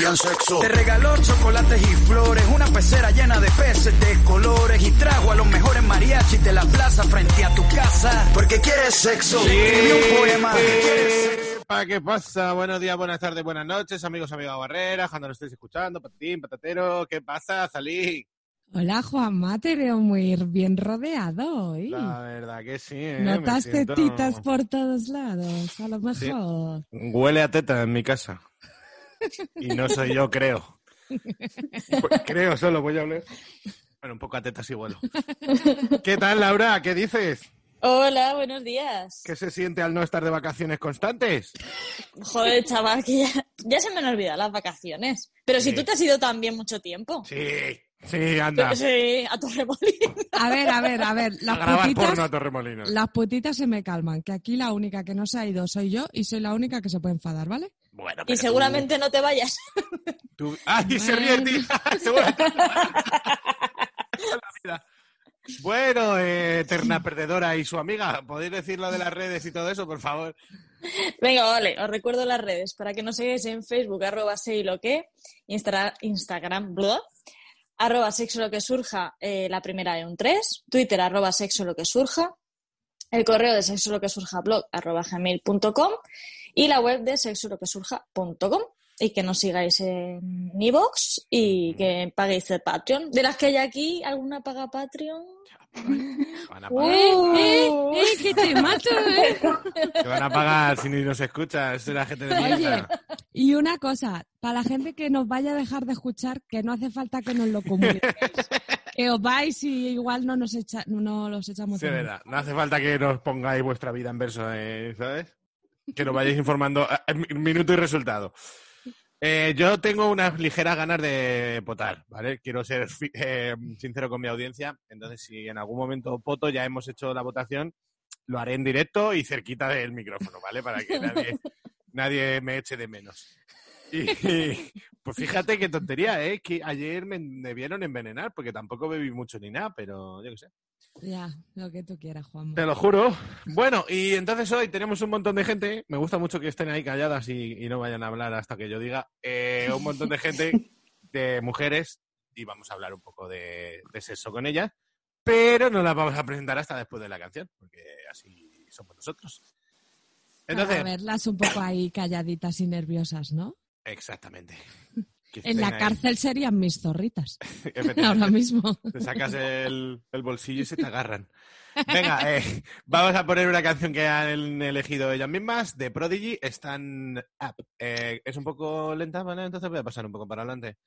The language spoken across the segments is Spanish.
querían sexo. Te regaló chocolates y flores. Una pecera llena de peces de colores. Y trajo a los mejores mariachis de la plaza frente a tu casa porque quiere sexo. Escribió un poema ¿Qué pasa? Buenos días, buenas tardes, buenas noches, amigos, amigas Barrera, cuando lo estéis escuchando, patatín, patatero, ¿qué pasa? Salí. Hola Juanma, te veo muy bien rodeado hoy. La verdad que sí, ¿eh? Notas siento- tetitas por todos lados, a lo mejor. Huele a teta en mi casa. Y no soy yo, creo. Pues creo solo, voy a hablar. Bueno, un poco a tetas y vuelo. ¿Qué tal, Laura? ¿Qué dices? Hola, buenos días. ¿Qué se siente al no estar de vacaciones constantes? Joder, chaval, que ya, ya se me han olvidado las vacaciones. Pero si tú te has ido también mucho tiempo. Sí, sí, anda. Sí, a Torremolinos. A ver, a ver, a ver, A las grabar putitas, porno a Torremolinos. las putitas se me calman, que aquí la única que no se ha ido soy yo y soy la única que se puede enfadar, ¿vale? Bueno, Y seguramente no te vayas. tú- ¡Ay, se ríe. Bueno, eh, eterna perdedora y su amiga, ¿podéis decir lo de las redes y todo eso, por favor? Venga, vale, os recuerdo las redes para que nos sigáis en Facebook, arroba sei lo que, Instagram, blog, arroba sexo lo que surja, eh, la primera de un 3, Twitter, arroba sexo lo que surja, el correo de sexo lo que surja blog, arroba gmail.com y la web de sexo lo que surja.com. Y que nos sigáis en iVoox y que paguéis el Patreon. De las que hay aquí, ¿alguna paga Patreon? Van a Uh. pagar, ¡Eh, eh, que te mato, eh! que van a pagar si ni nos escucha, es la gente de Oye, mierda. y una cosa, para la gente que nos vaya a dejar de escuchar, que no hace falta que nos lo comuniquéis. que os vais y igual no nos echa, no los echamos Sí, verdad. No hace falta que nos pongáis vuestra vida en verso, eh, ¿sabes? Que nos vayáis informando minuto y resultado. Eh, yo tengo unas ligeras ganas de potar, ¿vale? Quiero ser eh, sincero con mi audiencia. Entonces, si en algún momento poto, ya hemos hecho la votación, lo haré en directo y cerquita del micrófono, ¿vale? Para que nadie, nadie me eche de menos. Y, pues fíjate qué tontería, ¿eh? Que ayer me, me vieron envenenar, porque tampoco bebí mucho ni nada, pero yo qué sé. Ya, lo que tú quieras, Juan. Te lo juro. Bueno, y entonces hoy tenemos un montón de gente. Me gusta mucho que estén ahí calladas y, y no vayan a hablar hasta que yo diga. Eh, un montón de gente, de mujeres, y vamos a hablar un poco de, de sexo con ellas. Pero no las vamos a presentar hasta después de la canción, porque así somos nosotros. Para Entonces, verlas un poco ahí calladitas y nerviosas, ¿no? exactamente. En la ahí. cárcel serían mis zorritas, ahora mismo. Te sacas el, el bolsillo y se te agarran. Venga, eh, vamos a poner una canción que han elegido ellas mismas, de Prodigy, Stand Up. Eh, es un poco lenta, ¿vale? Entonces voy a pasar un poco para adelante.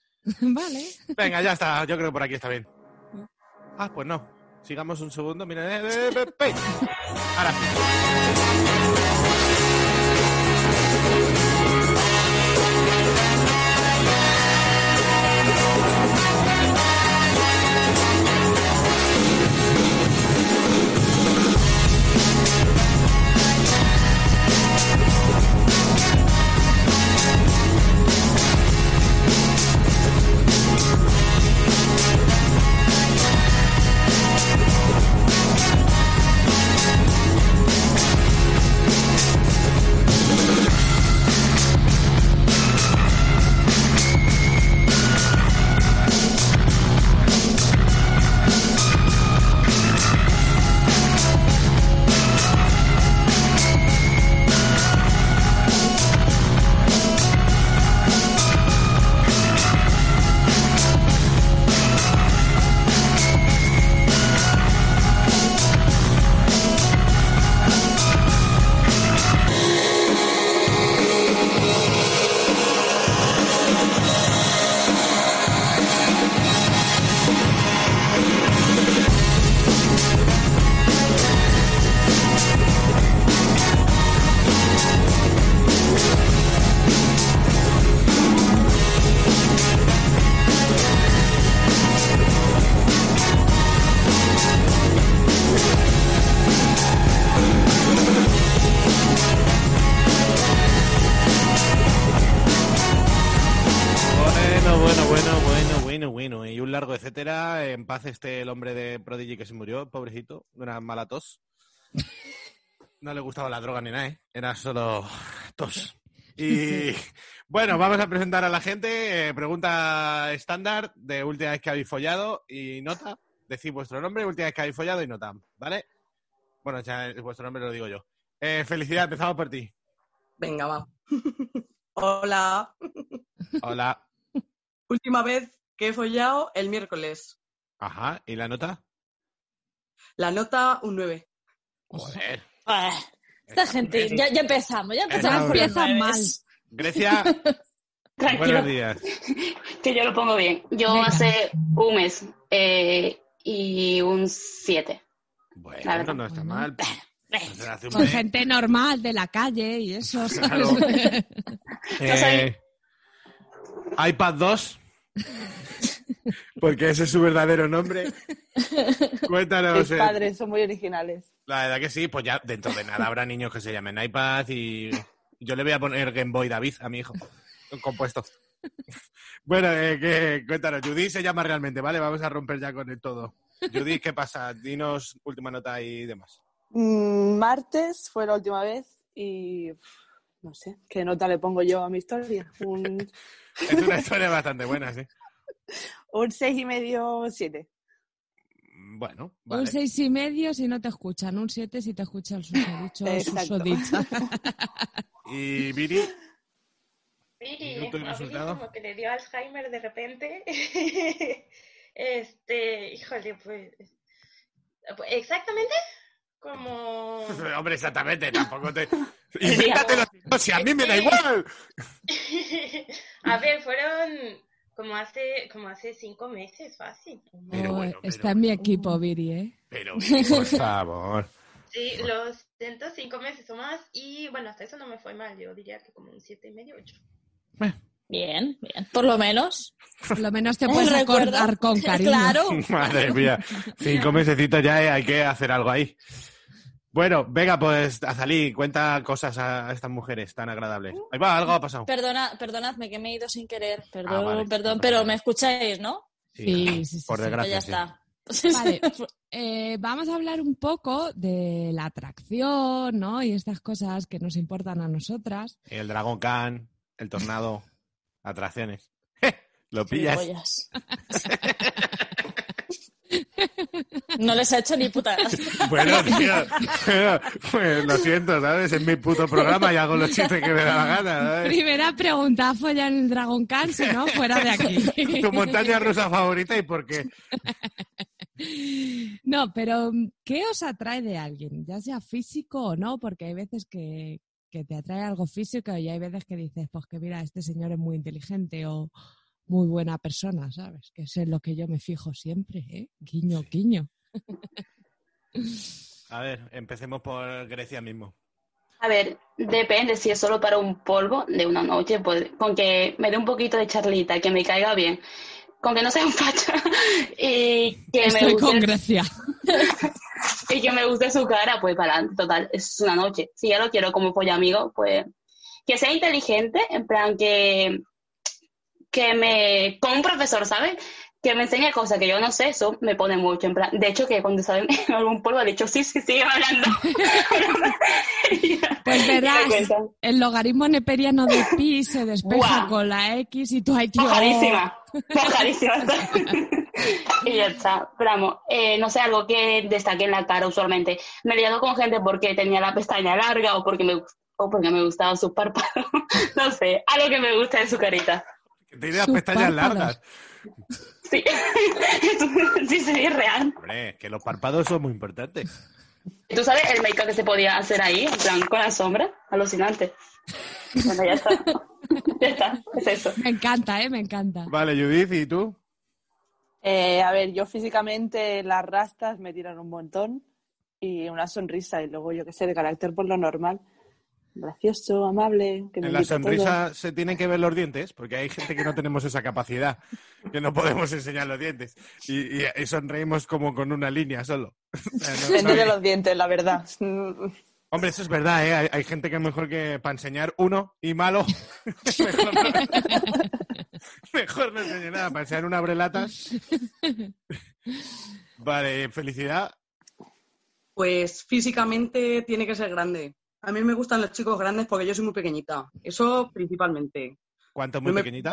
vale. Venga, ya está, yo creo que por aquí está bien. Ah, pues no. Sigamos un segundo, mira. eh, eh, eh, eh. Ahora sí. Esté el hombre de Prodigy que se murió, pobrecito, de una mala tos. No le gustaba la droga ni nada, ¿eh? Era solo tos. Y bueno, vamos a presentar a la gente. eh, pregunta estándar de última vez que habéis follado y nota. Decid vuestro nombre, última vez que habéis follado y nota, ¿vale? Bueno, ya vuestro nombre lo digo yo. Eh, felicidad, empezamos por ti. Venga, va. Hola. Hola. Última vez que he follado el miércoles. Ajá, ¿y la nota? La nota un 9. Joder. Ah, esta gente, ya, ya empezamos, ya empezamos. Empiezan mal. Grecia, Tranquilo, buenos días. que yo lo pongo bien. Yo Venga. hace un mes eh, y un 7. Bueno, La verdad. no está mal. Pues Con mes. gente normal de la calle y eso. ¿sabes? Claro. Eh, iPad 2. Porque ese es su verdadero nombre. Cuéntanos. Mis eh, padres son muy originales. La verdad que sí, pues ya dentro de nada habrá niños que se llamen iPad y yo le voy a poner Game Boy David a mi hijo. Compuesto. Bueno, eh, que, cuéntanos, Judith se llama realmente, ¿vale? Vamos a romper ya con el todo. Judith, ¿qué pasa? Dinos última nota y demás. Mm, martes fue la última vez y no sé, ¿qué nota le pongo yo a mi historia? Un, Es una historia bastante buena, sí. Un seis y medio, siete. Bueno, Un vale. seis y medio si no te escuchan, un siete si te escucha el susodicho o Exacto. susodicha. Y Viri, Viri, como que le dio Alzheimer de repente. este, híjole, pues, exactamente como... hombre, exactamente, tampoco te... Invéntatelo, si a mí me da igual. a ver, fueron como hace, como hace cinco meses, fácil. Pero Oh, bueno, está en mi equipo, Viri, ¿eh? Pero por favor. Sí, los siento cinco meses o más y bueno, hasta eso no me fue mal, yo diría que como un siete y medio, ocho. Bien, bien. Por lo menos. Por lo menos te Eh, puedes recuerda. acordar con cariño. Claro. Madre mía, cinco mesecitos ya eh, hay que hacer algo ahí. Bueno, venga, pues Azalí, cuenta cosas a estas mujeres tan agradables. Ahí va, algo ha pasado. Perdona, perdonadme que me he ido sin querer. Perdón, Ah, vale. perdón, pero me escucháis, ¿no? Sí, sí, sí, Por sí. Desgracia, ya sí. está. Vale. Eh, vamos a hablar un poco de la atracción, ¿no? Y estas cosas que nos importan a nosotras. El dragón can, el tornado, atracciones. Lo pillas. No les ha hecho ni puta gracia. Bueno, tío, bueno, pues lo siento, ¿sabes? Es mi puto programa y hago los chistes que me da la gana, ¿sabes? Primera pregunta, ¿follar en el Dragon Khan? Si no, fuera de aquí. Tu montaña rusa favorita y por qué. No, pero ¿qué os atrae de alguien? Ya sea físico o no, porque hay veces que, que te atrae algo físico y hay veces que dices, pues que mira, este señor es muy inteligente o muy buena persona, ¿sabes? Que es en lo que yo me fijo siempre, ¿eh? Guiño, guiño. A ver, empecemos por Grecia mismo. A ver, depende si es solo para un polvo de una noche, pues con que me dé un poquito de charlita, que me caiga bien, con que no sea un facha y que me Estoy con guste, Grecia. y que me guste su cara, pues para adelante, total, es una noche. Si ya lo quiero como pollo amigo, pues que sea inteligente, en plan que, que me, como un profesor, ¿sabes? Que me enseñe cosas que yo no sé, eso me pone mucho, en plan, de hecho que cuando saben algún polvo ha dicho, sí, sí, sigue hablando. Pues verás, el logaritmo neperiano de pi se despeja con la X y tú, ay, tío. Mojadísima, mojadísima. y ya está. Pero vamos, eh, no sé, algo que destaque en la cara usualmente. Me he liado con gente porque tenía la pestaña larga o porque me, o porque me gustaban sus párpados. no sé, algo que me gusta de su carita. Te las pestañas párpados. largas. Sí, sí, sí, es real. Hombre, que los párpados son muy importantes. ¿Tú sabes el make-up que se podía hacer ahí, en plan, con la sombra? Alucinante. Bueno, ya está. ya está, es eso. Me encanta, ¿eh? Me encanta. Vale, Judith, ¿y tú? Eh, a ver, yo físicamente las rastas me tiran un montón y una sonrisa y luego yo que sé, de carácter por lo normal. Gracioso, amable, que me En la todo. sonrisa se tienen que ver los dientes, porque hay gente que no tenemos esa capacidad, que no podemos enseñar los dientes. Y, y- y sonreímos como con una línea solo. O sea, no- no- los dientes, la verdad. Hombre, eso es verdad, ¿eh? Hay, hay gente que es mejor que para enseñar uno y malo. mejor no. Mejor no enseñe nada para enseñar un abrelatas. Vale, felicidad. Pues físicamente tiene que ser grande. A mí me gustan los chicos grandes porque yo soy muy pequeñita. Eso principalmente. ¿Cuánto es muy No me- pequeñita?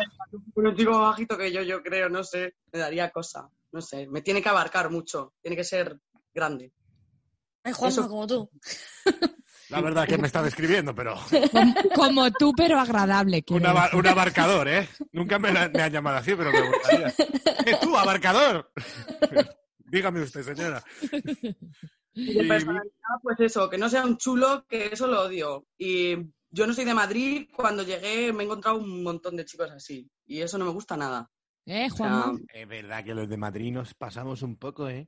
Un chico más bajito que yo, yo creo, no sé, me daría cosa. No sé, me tiene que abarcar mucho. Tiene que ser grande. Ay, Juanma, Eso- como tú. La verdad que me está describiendo, pero Como, como tú, pero agradable. un, abarcador, ¿eh? Nunca me, la- me han llamado así, pero me gustaría. ¡Eh, tú, abarcador! Dígame usted, señora. Y de personalidad, pues eso, que no sea un chulo, que eso lo odio. Y yo no soy de Madrid, cuando llegué me he encontrado un montón de chicos así. Y eso no me gusta nada. ¿Eh, O sea, Juanma? Es verdad que los de Madrid nos pasamos un poco, ¿eh?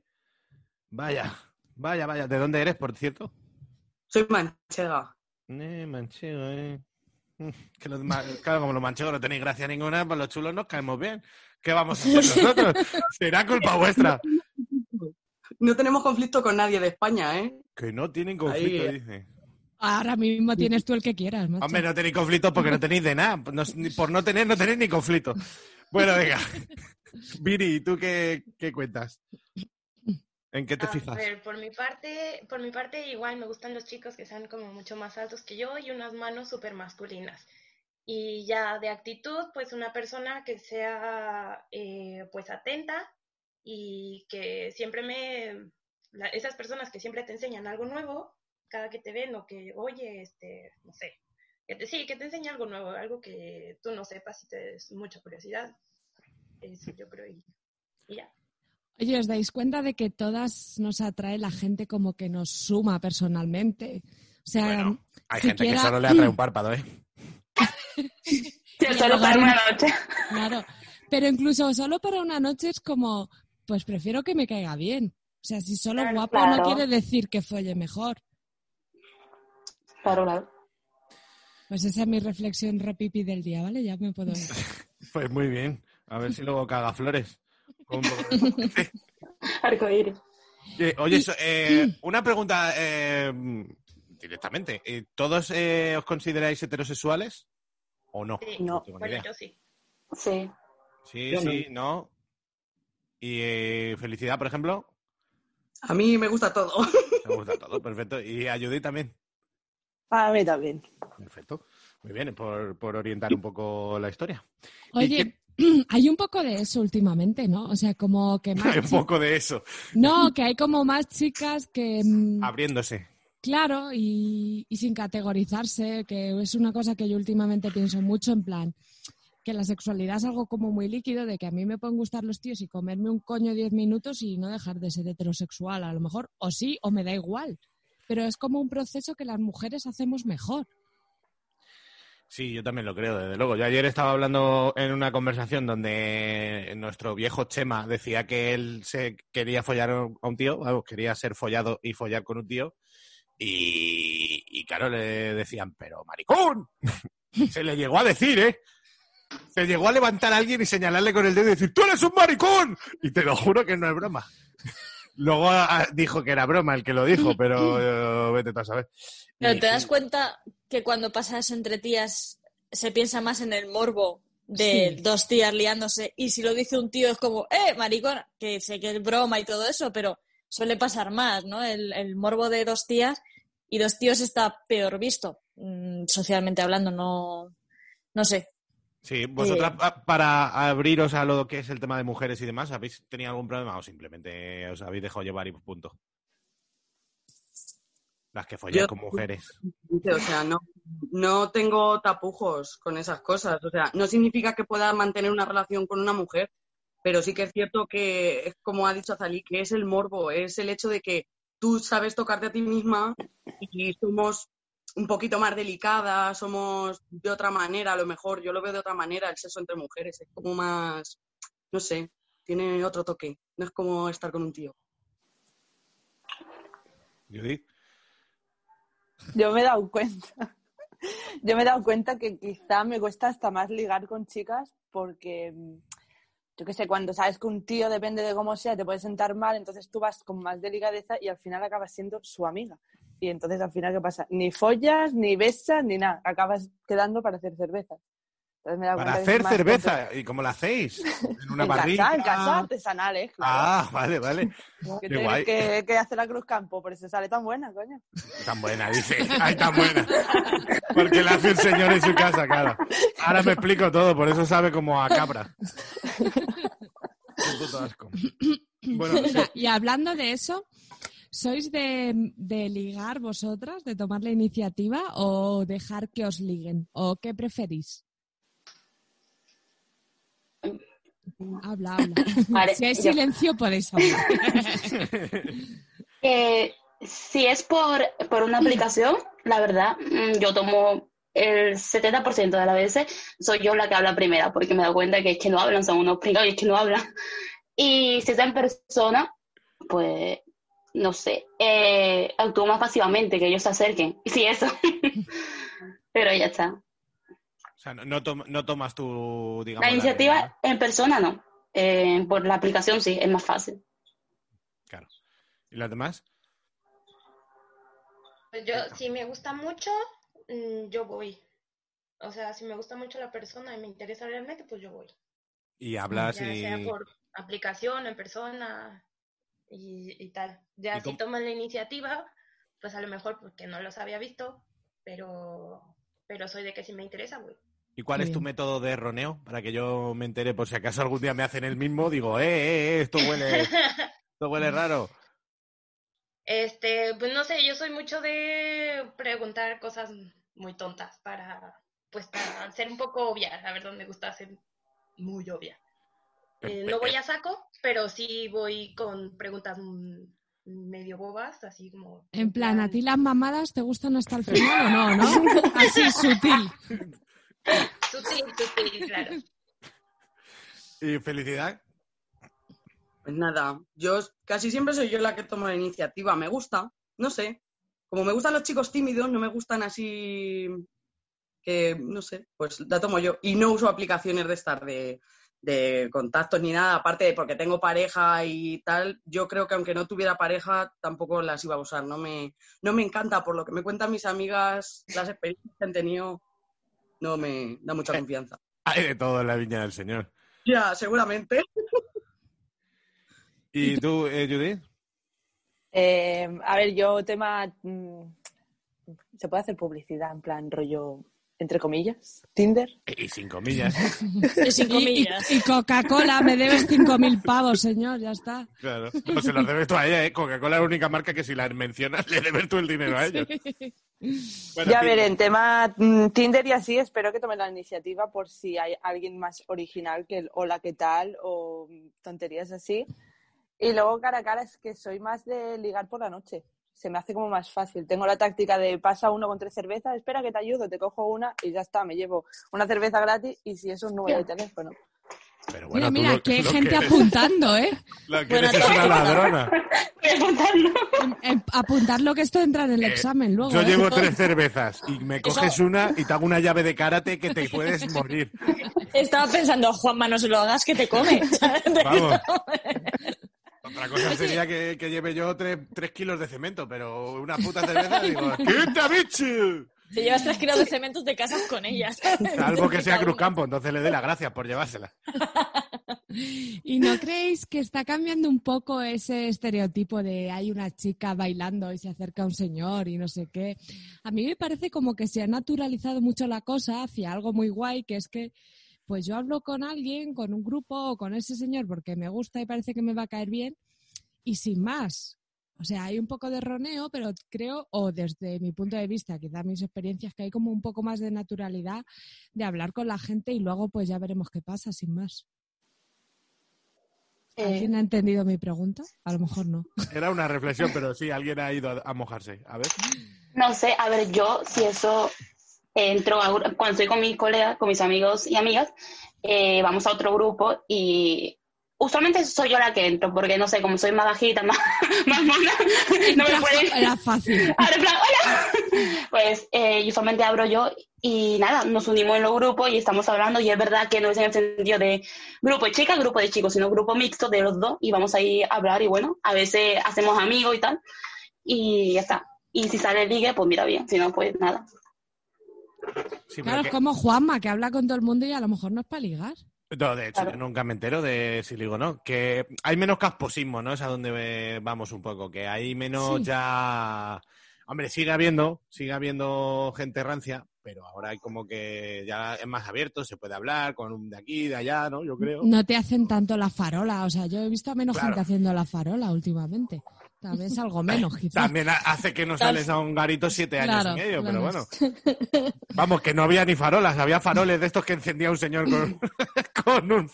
Vaya, vaya, vaya. ¿De dónde eres, por cierto? soy manchega. Eh, manchego, eh. Que los claro, como los manchegos no tenéis gracia ninguna, pues los chulos nos caemos bien. ¿Qué vamos a hacer nosotros? Será culpa vuestra. No tenemos conflicto con nadie de España, ¿eh? Que no tienen conflicto, Ahí. dice. Ahora mismo tienes tú el que quieras, macho. Hombre, no tenéis conflicto porque no tenéis de nada. No- por no tener, no tenéis ni conflicto. Bueno, venga. Viri, ¿tú qué, qué cuentas? ¿En qué te A fijas? ver, por mi parte, por mi parte igual me gustan los chicos que sean como mucho más altos que yo y unas manos súper masculinas. Y ya de actitud, pues una persona que sea eh, pues atenta y que siempre me, la- esas personas que siempre te enseñan algo nuevo, cada que te ven o que, oye, este, no sé, que te, sí, que te enseña algo nuevo, algo que tú no sepas y te des mucha curiosidad. Eso yo creo y, y ya. Oye, ¿os dais cuenta de que todas nos atrae la gente como que nos suma personalmente? O sea, Bueno, Hay gente que siquiera- solo le atrae un párpado, ¿eh? Solo para una noche. Claro, pero incluso solo para una noche es como, pues prefiero que me caiga bien. O sea, si solo Claro, guapo no quiere decir que folle mejor. Claro, claro. Pues esa es mi reflexión repipi del día, ¿vale? Ya me puedo ir. Pues muy bien. A ver si luego caga flores. Arcoíris. Eh, Oye, so- eh, una pregunta eh, directamente. ¿Todos eh, os consideráis heterosexuales o no? Sí, No. bueno, idea. yo sí. Sí. Sí, Yo no. sí, no. Y eh, felicidad, por ejemplo. A mí me gusta todo. Me gusta todo, perfecto. Y a Judith también. A mí también. Perfecto. Muy bien, por, por orientar un poco la historia. ¿Y Oye, hay un poco de eso últimamente, ¿no? O sea, como que más... Un chi- poco de eso, No, que hay como más chicas que... mm, abriéndose. Claro, y, y sin categorizarse, que es una cosa que yo últimamente pienso mucho en plan, que la sexualidad es algo como muy líquido, de que a mí me pueden gustar los tíos y comerme un coño 10 minutos y no dejar de ser heterosexual, a lo mejor, o sí, o me da igual. Pero es como un proceso que las mujeres hacemos mejor. Sí, yo también lo creo, desde luego. Yo ayer estaba hablando en una conversación donde nuestro viejo Chema decía que él se quería follar a un tío, vamos, quería ser follado y follar con un tío. Y, y claro, le decían, pero maricón. Se le llegó a decir, ¿eh? Se llegó a levantar a alguien y señalarle con el dedo y decir, ¡tú eres un maricón! Y te lo juro que no es broma. Luego ah, dijo que era broma el que lo dijo, pero eh, vete tú a saber. Pero te das cuenta que cuando pasas entre tías se piensa más en el morbo de Sí. dos tías liándose y si lo dice un tío es como, ¡eh, maricón! Que sé que es broma y todo eso, pero suele pasar más, ¿no? El, el morbo de dos tías y dos tíos está peor visto, mm, socialmente hablando, no, no sé. Sí, vosotras Eh, pa- para abriros a lo que es el tema de mujeres y demás, ¿habéis tenido algún problema o simplemente os habéis dejado llevar y punto? Las que folláis con mujeres. O sea, no, no tengo tapujos con esas cosas. O sea, no significa que pueda mantener una relación con una mujer, pero sí que es cierto que, como ha dicho Azalí, que es el morbo, es el hecho de que tú sabes tocarte a ti misma y somos un poquito más delicadas, somos de otra manera, a lo mejor yo lo veo de otra manera, el sexo entre mujeres, es como más, no sé, tiene otro toque, no es como estar con un tío. Judith. Yo me he dado cuenta. Yo me he dado cuenta que quizá me cuesta hasta más ligar con chicas porque, mm, yo qué sé, cuando sabes que un tío, depende de cómo sea, te puede sentar mal, entonces tú vas con más delicadeza y al final acabas siendo su amiga. Y entonces al final, ¿qué pasa? Ni follas, ni besas, ni nada. Acabas quedando para hacer dado Para hacer cerveza. ¿Y cómo la hacéis? ¿En una en casa, en casa, artesanales, claro. Ah, vale, vale. que, qué guay. que, que hace la Cruz Campo, por eso sale tan buena, coño. Tan buena, dice. Ay, tan buena. Porque la hace el señor en su casa, claro. Ahora me explico todo, por eso sabe como a cabra. Un puto asco. Bueno, sí. Y hablando de eso, ¿sois de, de ligar vosotras, de tomar la iniciativa o dejar que os liguen? ¿O qué preferís? Habla, habla. Vale, si hay yo- silencio podéis hablar. Eh, si es por, por una aplicación, la verdad, mm, yo tomo el 70% de las veces, soy yo la que habla primera, porque me doy cuenta que es que no hablan, son unos pringados y es que no hablan. Y si es en persona, pues, no sé, eh, actúo más pasivamente, que ellos se acerquen. Sí, eso. Pero ya está. O sea, no, no tom- no tomas tu, digamos... La iniciativa en persona no. Eh, por la aplicación sí, es más fácil. Claro. ¿Y las demás? Pues yo, si me gusta mucho, mm, yo voy. O sea, si me gusta mucho la persona y me interesa realmente, pues yo voy. Y hablas ya y... sea por aplicación, en persona y, y tal. Ya ¿Y si cómo- toman la iniciativa, pues a lo mejor porque no los había visto, pero, pero soy de que si me interesa, voy. ¿Y cuál es tu bien. método de roneo? Para que yo me entere por si acaso algún día me hacen el mismo, digo, eh, eh, eh, esto huele, esto huele raro. Este, pues no sé, yo soy mucho de preguntar cosas muy tontas para, pues para ser un poco obvia, la verdad me gusta ser muy obvia. Eh, no voy a saco, pero sí voy con preguntas medio bobas, así como... En plan, ¿a ti las mamadas te gustan hasta el final o no, no? Así, sutil. Sutil, sutil, claro. ¿Y felicidad? Pues nada, yo casi siempre soy yo la que tomo la iniciativa. Me gusta, no sé. Como me gustan los chicos tímidos, no me gustan así que, no sé, pues la tomo yo. Y no uso aplicaciones de estar de, de contactos ni nada, aparte de porque tengo pareja y tal, yo creo que aunque no tuviera pareja, tampoco las iba a usar. No me, no me encanta, por lo que me cuentan mis amigas, las experiencias que han tenido, no me da mucha confianza. Hay de todo en la viña del señor. Ya, seguramente. ¿Y tú, eh, Judith? Eh, a ver, yo tema... mm, ¿Se puede hacer publicidad en plan rollo, entre comillas? ¿Tinder? Y sin comillas. Y sin Y, comillas. y- y Coca-Cola, me debes 5.000 pavos, señor, ya está. Claro. No se los debes tú a ella, ¿eh? Coca-Cola es la única marca que si la mencionas le debes tú el dinero a ellos. Bueno, ya ver, en tema mm, Tinder y así, espero que tomen la iniciativa por si hay alguien más original que el hola, ¿qué tal? o mm, tonterías así. Y luego cara a cara es que soy más de ligar por la noche. Se me hace como más fácil. Tengo la táctica de pasa uno con tres cervezas, espera que te ayudo, te cojo una y ya está, me llevo una cerveza gratis y si eso es un número de teléfono. Pero Mira, bueno, mira, lo- que hay lo gente que eres- apuntando, ¿eh? Lo que eres es una ladrona. Voy apuntar lo que esto entra en el Eh, examen luego. Yo ¿eh? llevo tres cervezas y me coges una y te hago una llave de karate que te puedes morir. Estaba pensando, Juanma, no se lo hagas que te come. Vamos. Otra cosa sería que, que lleve yo tres, tres kilos de cemento, pero una puta cerveza digo, ¡quita, bicho! Te llevas tres kilos de cemento, te casas con ellas. Salvo que sea Cruz. Campo, entonces le doy las gracias por llevársela. ¿Y no creéis que está cambiando un poco ese estereotipo de hay una chica bailando y se acerca un señor y no sé qué? A mí me parece como que se ha naturalizado mucho la cosa hacia algo muy guay, que es que pues yo hablo con alguien, con un grupo o con ese señor porque me gusta y parece que me va a caer bien y sin más. O sea, hay un poco de roneo, pero creo, o desde mi punto de vista, quizá mis experiencias, que hay como un poco más de naturalidad de hablar con la gente y luego pues ya veremos qué pasa, sin más. Eh, ¿Alguien ha entendido mi pregunta? A lo mejor no. Era una reflexión, pero sí, alguien ha ido a, a mojarse. A ver. No sé, a ver, yo si eso entro a, cuando estoy con mis colegas, con mis amigos y amigas, eh, vamos a otro grupo y usualmente soy yo la que entro, porque no sé, como soy más bajita, más, más mona, no me pueden... era fácil. Ahora, plan, hola. Pues eh, usualmente abro yo y nada, nos unimos en los grupos y estamos hablando y es verdad que no es en el sentido de grupo de chicas, grupo de chicos, sino grupo mixto de los dos y vamos ahí a hablar y bueno, a veces hacemos amigos y tal y ya está. Y si sale ligue, pues mira bien, si no, pues nada. Sí, Claro, es que- como Juanma, que habla con todo el mundo y a lo mejor no es para ligar. No, de hecho, yo nunca me entero de si digo no. Que hay menos casposismo, ¿no? Es a donde vamos un poco. Que hay menos Sí. ya. Hombre, sigue habiendo, sigue habiendo gente rancia, pero ahora hay como que ya es más abierto, se puede hablar con un de aquí, de allá, ¿no? Yo creo. No te hacen tanto la farola. O sea, yo he visto a menos Claro. gente haciendo la farola últimamente. Tal vez algo menos, quizás. También ha- hace que no sales a un garito siete años Claro, y medio, pero bueno. Vamos, que no había ni farolas, había faroles de estos que encendía un señor con, con un...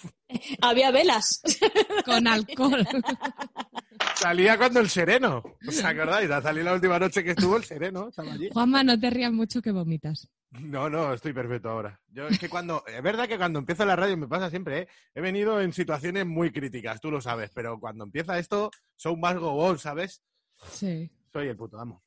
Había velas. Con alcohol. Salía cuando el sereno. ¿Os acordáis? Salí la última noche que estuvo el sereno, estaba allí. Juanma, no te rías mucho que vomitas. No, no, estoy perfecto ahora. Yo es que cuando, es verdad que cuando empiezo la radio me pasa siempre, ¿eh? He venido en situaciones muy críticas, tú lo sabes, pero cuando empieza esto, soy más gobón, ¿sabes? Sí. Soy el puto amo.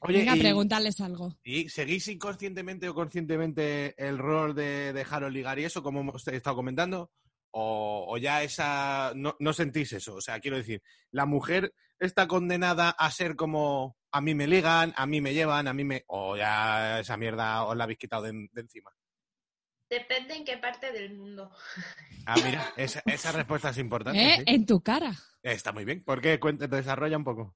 Oye, Venga, y, pregúntales algo. ¿y seguís inconscientemente o conscientemente el rol de dejaros ligar y eso, como hemos estado comentando? O, o ya esa, no, no sentís eso? O sea, quiero decir, la mujer está condenada a ser como a mí me ligan, a mí me llevan, a mí me... O ya esa mierda os la habéis quitado de, de encima. Depende en qué parte del mundo. Ah, mira, esa, esa respuesta es importante. ¿Eh? sí. En tu cara. Está muy bien. ¿Por qué? Cuéntate, desarrolla un poco.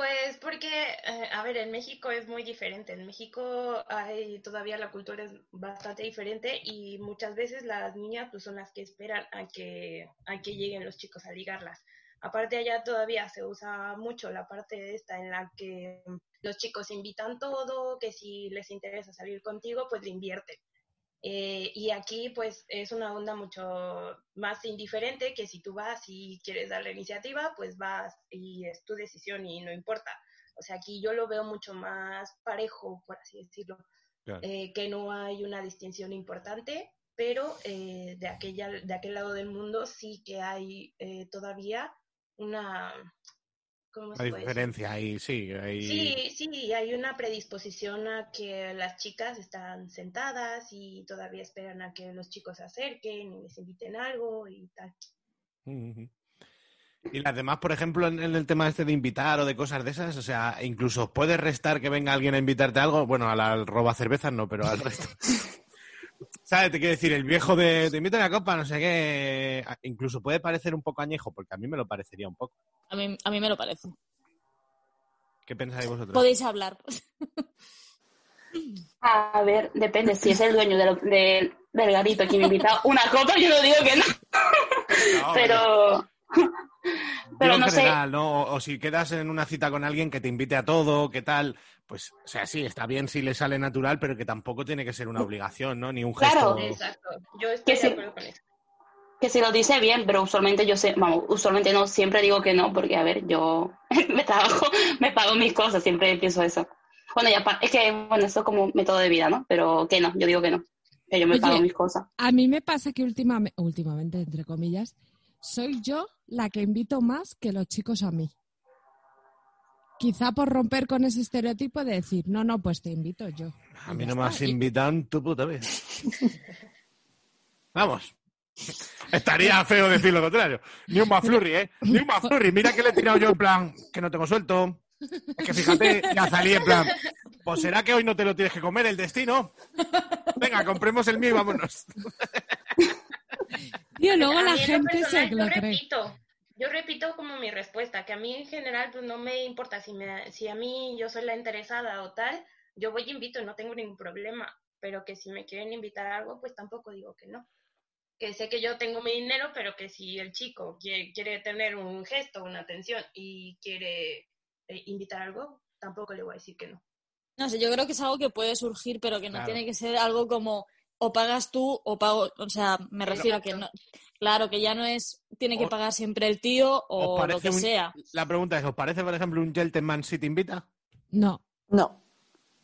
Pues porque, eh, a ver, en México es muy diferente. En México hay todavía la cultura es bastante diferente y muchas veces las niñas pues son las que esperan a que, a que lleguen los chicos a ligarlas. Aparte allá todavía se usa mucho la parte esta en la que los chicos invitan todo, que si les interesa salir contigo, pues le invierten. Eh, y aquí pues es una onda mucho más indiferente que si tú vas y quieres dar la iniciativa, pues vas y es tu decisión y no importa. O sea, aquí yo lo veo mucho más parejo, por así decirlo, Claro. eh, que no hay una distinción importante, pero eh, de, aquella, de aquel lado del mundo sí que hay eh, todavía una... ¿cómo La se puede decir? diferencia ahí, sí. Ahí... Sí, sí, hay una predisposición a que las chicas están sentadas y todavía esperan a que los chicos se acerquen y les inviten algo y tal. Y las demás, por ejemplo, en, en el tema este de invitar o de cosas de esas, o sea, incluso puedes restar que venga alguien a invitarte a algo, bueno, al, al roba cervezas no, pero al resto. ¿Sabes? Te quiero decir, el viejo de te invito a una copa, no sé qué, a- incluso puede parecer un poco añejo, porque a mí me lo parecería un poco. A mí, a mí me lo parece. ¿Qué pensáis vosotros? Podéis hablar. A ver, depende. Si es el dueño de lo- de- del garito que me invita una copa, yo no digo que no. No, Pero, pero en no sé. general, ¿no? O, o si quedas en una cita con alguien que te invite a todo, ¿qué tal? Pues, o sea, sí, está bien si le sale natural, pero que tampoco tiene que ser una obligación, ¿no? Ni un gesto. Claro. Exacto, yo estoy Que de acuerdo con eso. que si lo dice bien, pero usualmente yo sé, vamos, usualmente no, siempre digo que no, porque a ver, yo me trabajo, me pago mis cosas, siempre pienso eso. Bueno, ya, es que, bueno, eso es como método de vida, ¿no? Pero que no, yo digo que no, que yo me Oye, pago mis cosas. A mí me pasa que últimamente, últimamente, entre comillas, soy yo la que invito más que los chicos a mí. Quizá por romper con ese estereotipo de decir, no, no, pues te invito yo. A mí no me has Y- invitado tu puta vez. Vamos. Estaría feo decir lo contrario. Ni un maflurri, ¿eh? Ni un maflurri. Mira que le he tirado yo en plan, que no tengo suelto. Es que fíjate, ya salí en plan, pues será que hoy no te lo tienes que comer el destino. Venga, compremos el mío y vámonos. Tío, luego A la gente se lo yo cree. repito, yo repito como mi respuesta, que a mí en general pues no me importa si me, si a mí yo soy la interesada o tal, yo voy y invito, no tengo ningún problema, pero que si me quieren invitar a algo, pues tampoco digo que no. Que sé que yo tengo mi dinero, pero que si el chico quiere, quiere tener un gesto, una atención y quiere eh, invitar a algo, tampoco le voy a decir que no. No sé, yo creo que es algo que puede surgir, pero que no Claro. tiene que ser algo como o pagas tú o pago, o sea, me refiero a que no, claro, que ya no es, tiene que ¿Os- pagar siempre el tío ¿Os o lo que un- sea. La pregunta es, ¿os parece, por ejemplo, un gentleman si te invita? No. No.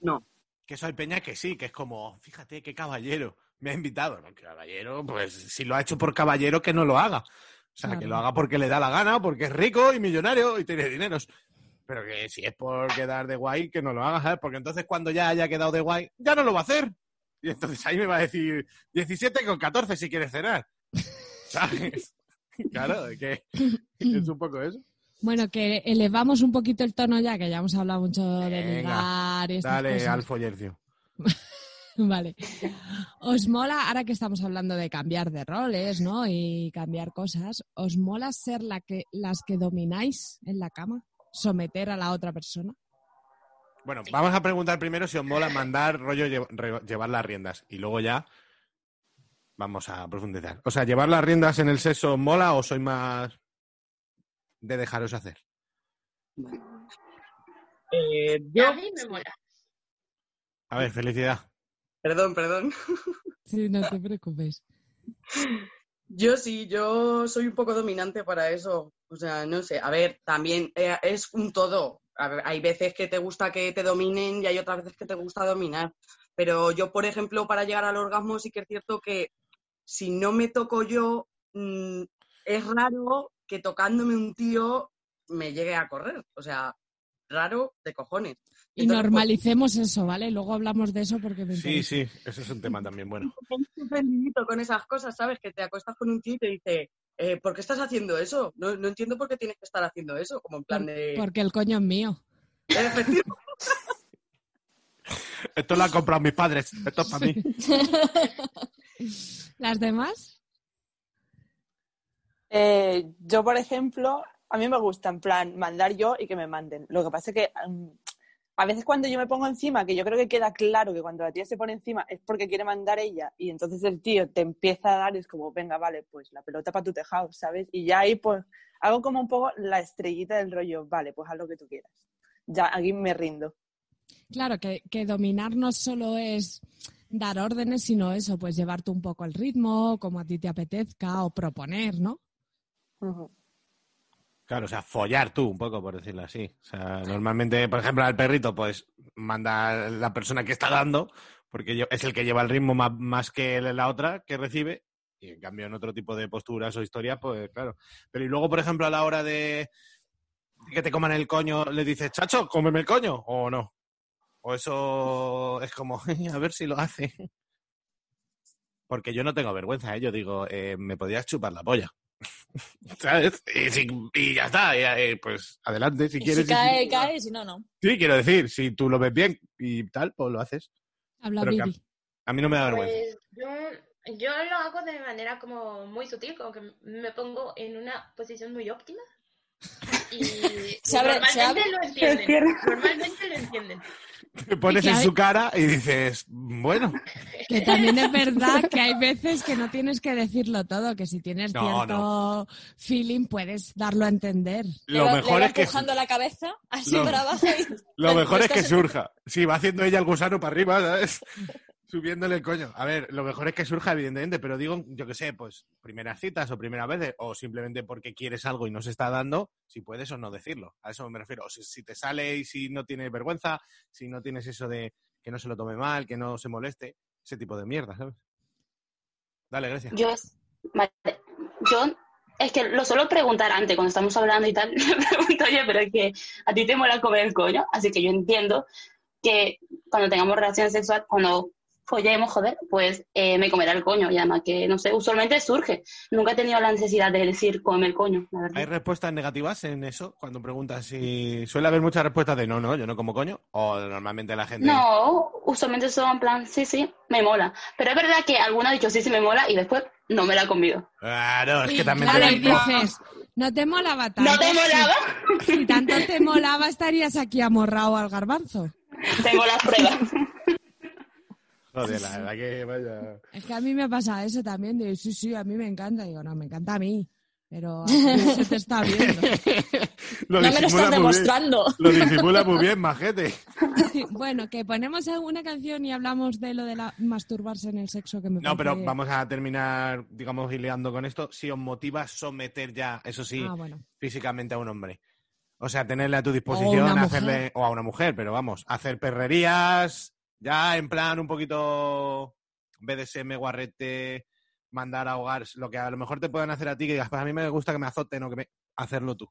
No. Que soy Peña que sí, que es como, fíjate qué caballero me ha invitado. No, caballero, pues si lo ha hecho por caballero, que no lo haga. O sea, Claro. que lo haga porque le da la gana, porque es rico y millonario y tiene dineros. Pero que si es por quedar de guay, que no lo haga, ¿sabes? Porque entonces cuando ya haya quedado de guay, ya no lo va a hacer. Y entonces ahí me va a decir 17 con 14 si quieres cenar. ¿Sabes? Claro, es que es un poco eso. Bueno, que elevamos un poquito el tono ya, que ya hemos hablado mucho de Venga, ligar y estas Dale cosas. al follercio. Vale. ¿Os mola, ahora que estamos hablando de cambiar de roles, ¿no? Y cambiar cosas, ¿os mola ser la que, las que domináis en la cama? ¿Someter a la otra persona? Bueno, vamos a preguntar primero si os mola mandar rollo re- llevar las riendas y luego ya vamos a profundizar. O sea, ¿llevar las riendas en el sexo os mola o soy más de dejaros hacer? Eh, yo, A mí me mola. A ver, felicidad. perdón, perdón. Sí, no te preocupes. Yo sí, yo soy un poco dominante para eso. O sea, no sé. A ver, también eh, es un todo. Ver, hay veces que te gusta que te dominen y hay otras veces que te gusta dominar. Pero yo, por ejemplo, para llegar al orgasmo sí que es cierto que si no me toco yo, mm, es raro que tocándome un tío me llegue a correr. O sea, raro de cojones. Y Entonces, pues, normalicemos eso, ¿vale? Luego hablamos de eso porque me Sí, interesa. sí, ese es un tema también bueno. con esas cosas, ¿sabes? Que te acuestas con un tío y te dice, eh, ¿por qué estás haciendo eso? No, no entiendo por qué tienes que estar haciendo eso, como en plan de... Porque el coño es mío. Esto lo han comprado mis padres, esto es para mí. ¿Las demás? Eh, yo, por ejemplo, a mí me gusta en plan mandar yo y que me manden. Lo que pasa es que mm, a veces cuando yo me pongo encima, que yo creo que queda claro que cuando la tía se pone encima es porque quiere mandar ella y entonces el tío te empieza a dar es como, venga, vale, pues la pelota para tu tejado, ¿sabes? Y ya ahí pues hago como un poco la estrellita del rollo, vale, pues haz lo que tú quieras. Ya aquí me rindo. Claro, que, que dominar no solo es dar órdenes, sino eso, pues llevarte un poco el ritmo, como a ti te apetezca, o proponer, ¿no? Claro, o sea, follar tú un poco, por decirlo así. O sea, normalmente, por ejemplo, al perrito, pues manda la persona que está dando, porque es el que lleva el ritmo más, más que la otra que recibe. Y en cambio, en otro tipo de posturas o historias, pues claro. Pero y luego, por ejemplo, a la hora de que te coman el coño, le dices, chacho, cómeme el coño, o no. O eso es como, a ver si lo hace. Porque yo no tengo vergüenza, ¿eh? Yo digo, eh, me podías chupar la polla. ¿Sabes? Y, si- y ya está, y, eh, pues adelante, si quieres. si cae, si- cae, si no, no. Sí, quiero decir, si tú lo ves bien y tal, pues lo haces. Habla Pero a, Vivi. a mí no me da vergüenza. Pues yo, yo lo hago de manera como muy sutil, como que me pongo en una posición muy óptima. Y Se abre- se normalmente abre- lo entienden. Normalmente lo entienden. Te pones que en hay- su cara y dices, bueno, Que también es verdad que hay veces que no tienes que decirlo todo, que si tienes No, cierto feeling puedes darlo a entender. Le lo va- mejor le va es que la cabeza así Lo- para abajo y... lo mejor es que surja. Sí, va haciendo ella el gusano para arriba, ¿sabes? Subiéndole el coño. A ver, lo mejor es que surja, evidentemente, pero digo, yo qué sé, pues primeras citas o primeras veces, o simplemente porque quieres algo y no se está dando, si puedes o no decirlo. A eso me refiero. O si, te sale y si no tienes vergüenza, si no tienes eso de que no se lo tome mal, que no se moleste, ese tipo de mierda, ¿sabes? Dale, gracias. Yo es, vale, yo es que lo suelo preguntar antes, cuando estamos hablando y tal, le pregunto, oye, pero es que a ti te mola comer el coño, así que yo entiendo que cuando tengamos relación sexual, cuando follemos, joder, pues eh, me comerá el coño, y además que, no sé, usualmente surge. Nunca he tenido la necesidad de decir come el coño, la verdad. ¿Hay respuestas negativas en eso? Cuando preguntas si suele haber muchas respuestas de no, no, yo no como coño, o normalmente la gente... No, usualmente son en plan, sí, sí, me mola. Pero es verdad que alguno ha dicho sí, sí, me mola, y después no me la ha comido. Claro, es que también claro, te- y dices, no te molaba tanto. ¿No te molaba? Si, si tanto te molaba, estarías aquí amorrado al garbanzo. Tengo las pruebas. Joder, la verdad que vaya... Es que a mí me pasa eso también, de sí, sí, a mí me encanta. Digo, no, me encanta a mí, pero a se te está viendo. Lo No me lo estás bien. demostrando. Lo disimula muy bien, majete. Bueno, que ponemos alguna canción y hablamos de lo de la masturbarse en el sexo que me No, pero vamos a terminar, digamos, hileando con esto. Si os motiva someter ya, eso sí, Ah, bueno. físicamente a un hombre. O sea, tenerle a tu O disposición, una hacerle, mujer. o a una mujer, pero vamos, hacer perrerías, ya en plan un poquito BDSM, guarrete, mandar a ahogar, lo que a lo mejor te puedan hacer a ti, que digas, pues a mí me gusta que me azoten o que me... Hacerlo tú.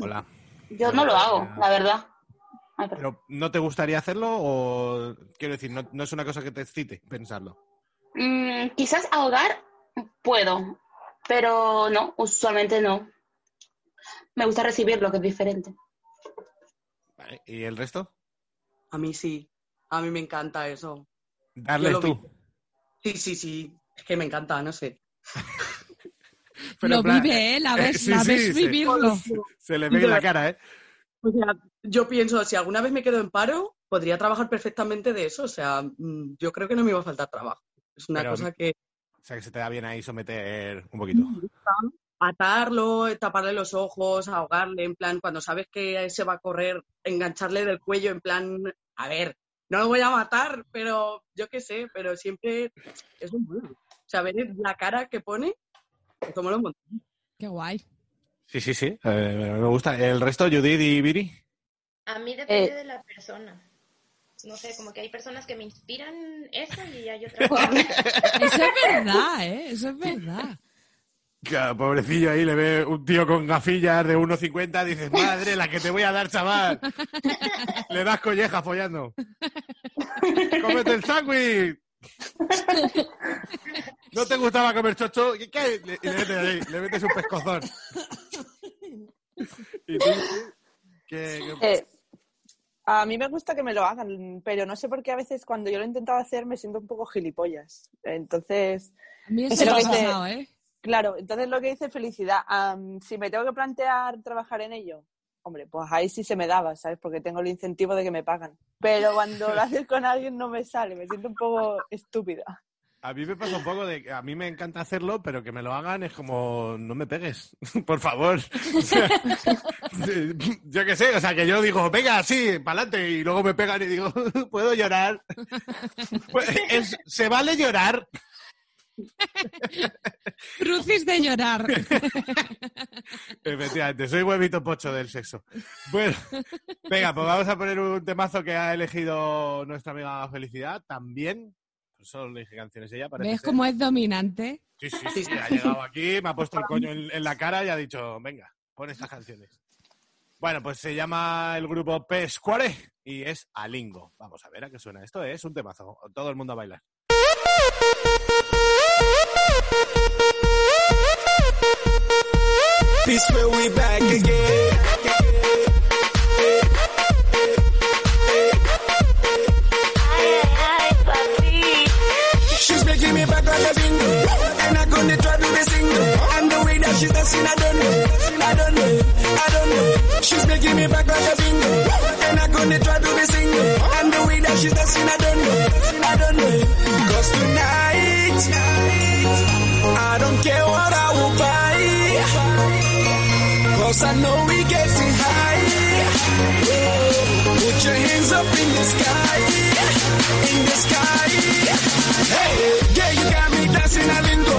Hola. Yo no lo hago, la verdad. Ay. ¿Pero no te gustaría hacerlo o, quiero decir, no, no es una cosa que te excite pensarlo? Mm, quizás ahogar puedo, pero no, usualmente no. Me gusta recibir lo que es diferente. Vale, ¿Y el resto? A mí sí. A mí me encanta eso. Darle tú. Sí, sí, sí. Es que me encanta, no sé. Pero Lo plan, vive, ¿eh? La eh, ves, sí, la sí, ves se- vivirlo. Se le ve en la cara, ¿eh? O sea, yo pienso, si alguna vez me quedo en paro, podría trabajar perfectamente de eso. O sea, mm, yo creo que no me iba a faltar trabajo. Es una Pero- cosa que O sea, que se te da bien ahí someter un poquito. Atarlo, taparle los ojos, ahogarle, en plan, cuando sabes que se va a correr, engancharle del cuello, en plan, a ver, no lo voy a matar, pero yo qué sé, pero siempre es un bueno. O sea, ver la cara que pone, como lo monta. Qué guay. Sí, sí, sí. eh, me gusta. ¿El resto, Judith y Viri? A mí depende Eh. de la persona. No sé, como que hay personas que me inspiran eso y hay otras que Eso es verdad, ¿eh? Eso es verdad. Claro, pobrecillo ahí, le ve un tío con gafillas de 1,50, dices, madre, la que te voy a dar, chaval. Le das colleja follando. ¡Cómete el sándwich! ¿No te gustaba comer chocho? ¿Y qué? Le- Y le metes ahí, le metes un pescozón. ¿Y tú? ¿Qué- qué- Eh, a mí me gusta que me lo hagan, pero no sé por qué a veces cuando yo lo he intentado hacer me siento un poco gilipollas. Entonces, A mí eso me ha pasado, ¿eh? Claro, entonces lo que dice felicidad, am, si me tengo que plantear trabajar en ello, hombre, pues ahí sí se me daba, ¿sabes? Porque tengo el incentivo de que me pagan. Pero cuando lo haces con alguien no me sale, me siento un poco estúpida. A mí me pasa un poco de que a mí me encanta hacerlo, pero que me lo hagan es como, no me pegues, por favor. Sea, yo qué sé, o sea, que yo digo, venga, sí, para adelante, y luego me pegan y digo, ¿puedo llorar? Pues, es- ¿Se vale llorar? Crucis de llorar. Efectivamente, soy huevito pocho del sexo. Bueno, venga, pues vamos a poner un temazo que ha elegido nuestra amiga Felicidad, también. Pues solo elige canciones ella, parece ¿Ves cómo es dominante? Sí, sí, sí, ha llegado aquí, me ha puesto el coño en, en la cara y ha dicho, venga, pon estas canciones. Bueno, pues se llama el grupo Pescuare y es Alingo. Vamos a ver a qué suena. Esto es un temazo. Todo el mundo a bailar. Peace where we back again. She's making me back like a bingo. And I'm gonna try to the single. And the way that she's dancing, I don't know. I don't know. I don't know. She's making me back like a bingo. And I'm gonna try to be single. And the way that she's dancing, I don't know. I don't know. Cause tonight, I don't care what I will buy. Cause I know we getting high. Put your hands up in the sky. In the sky. Hey, yeah, you got me dancing a lingo.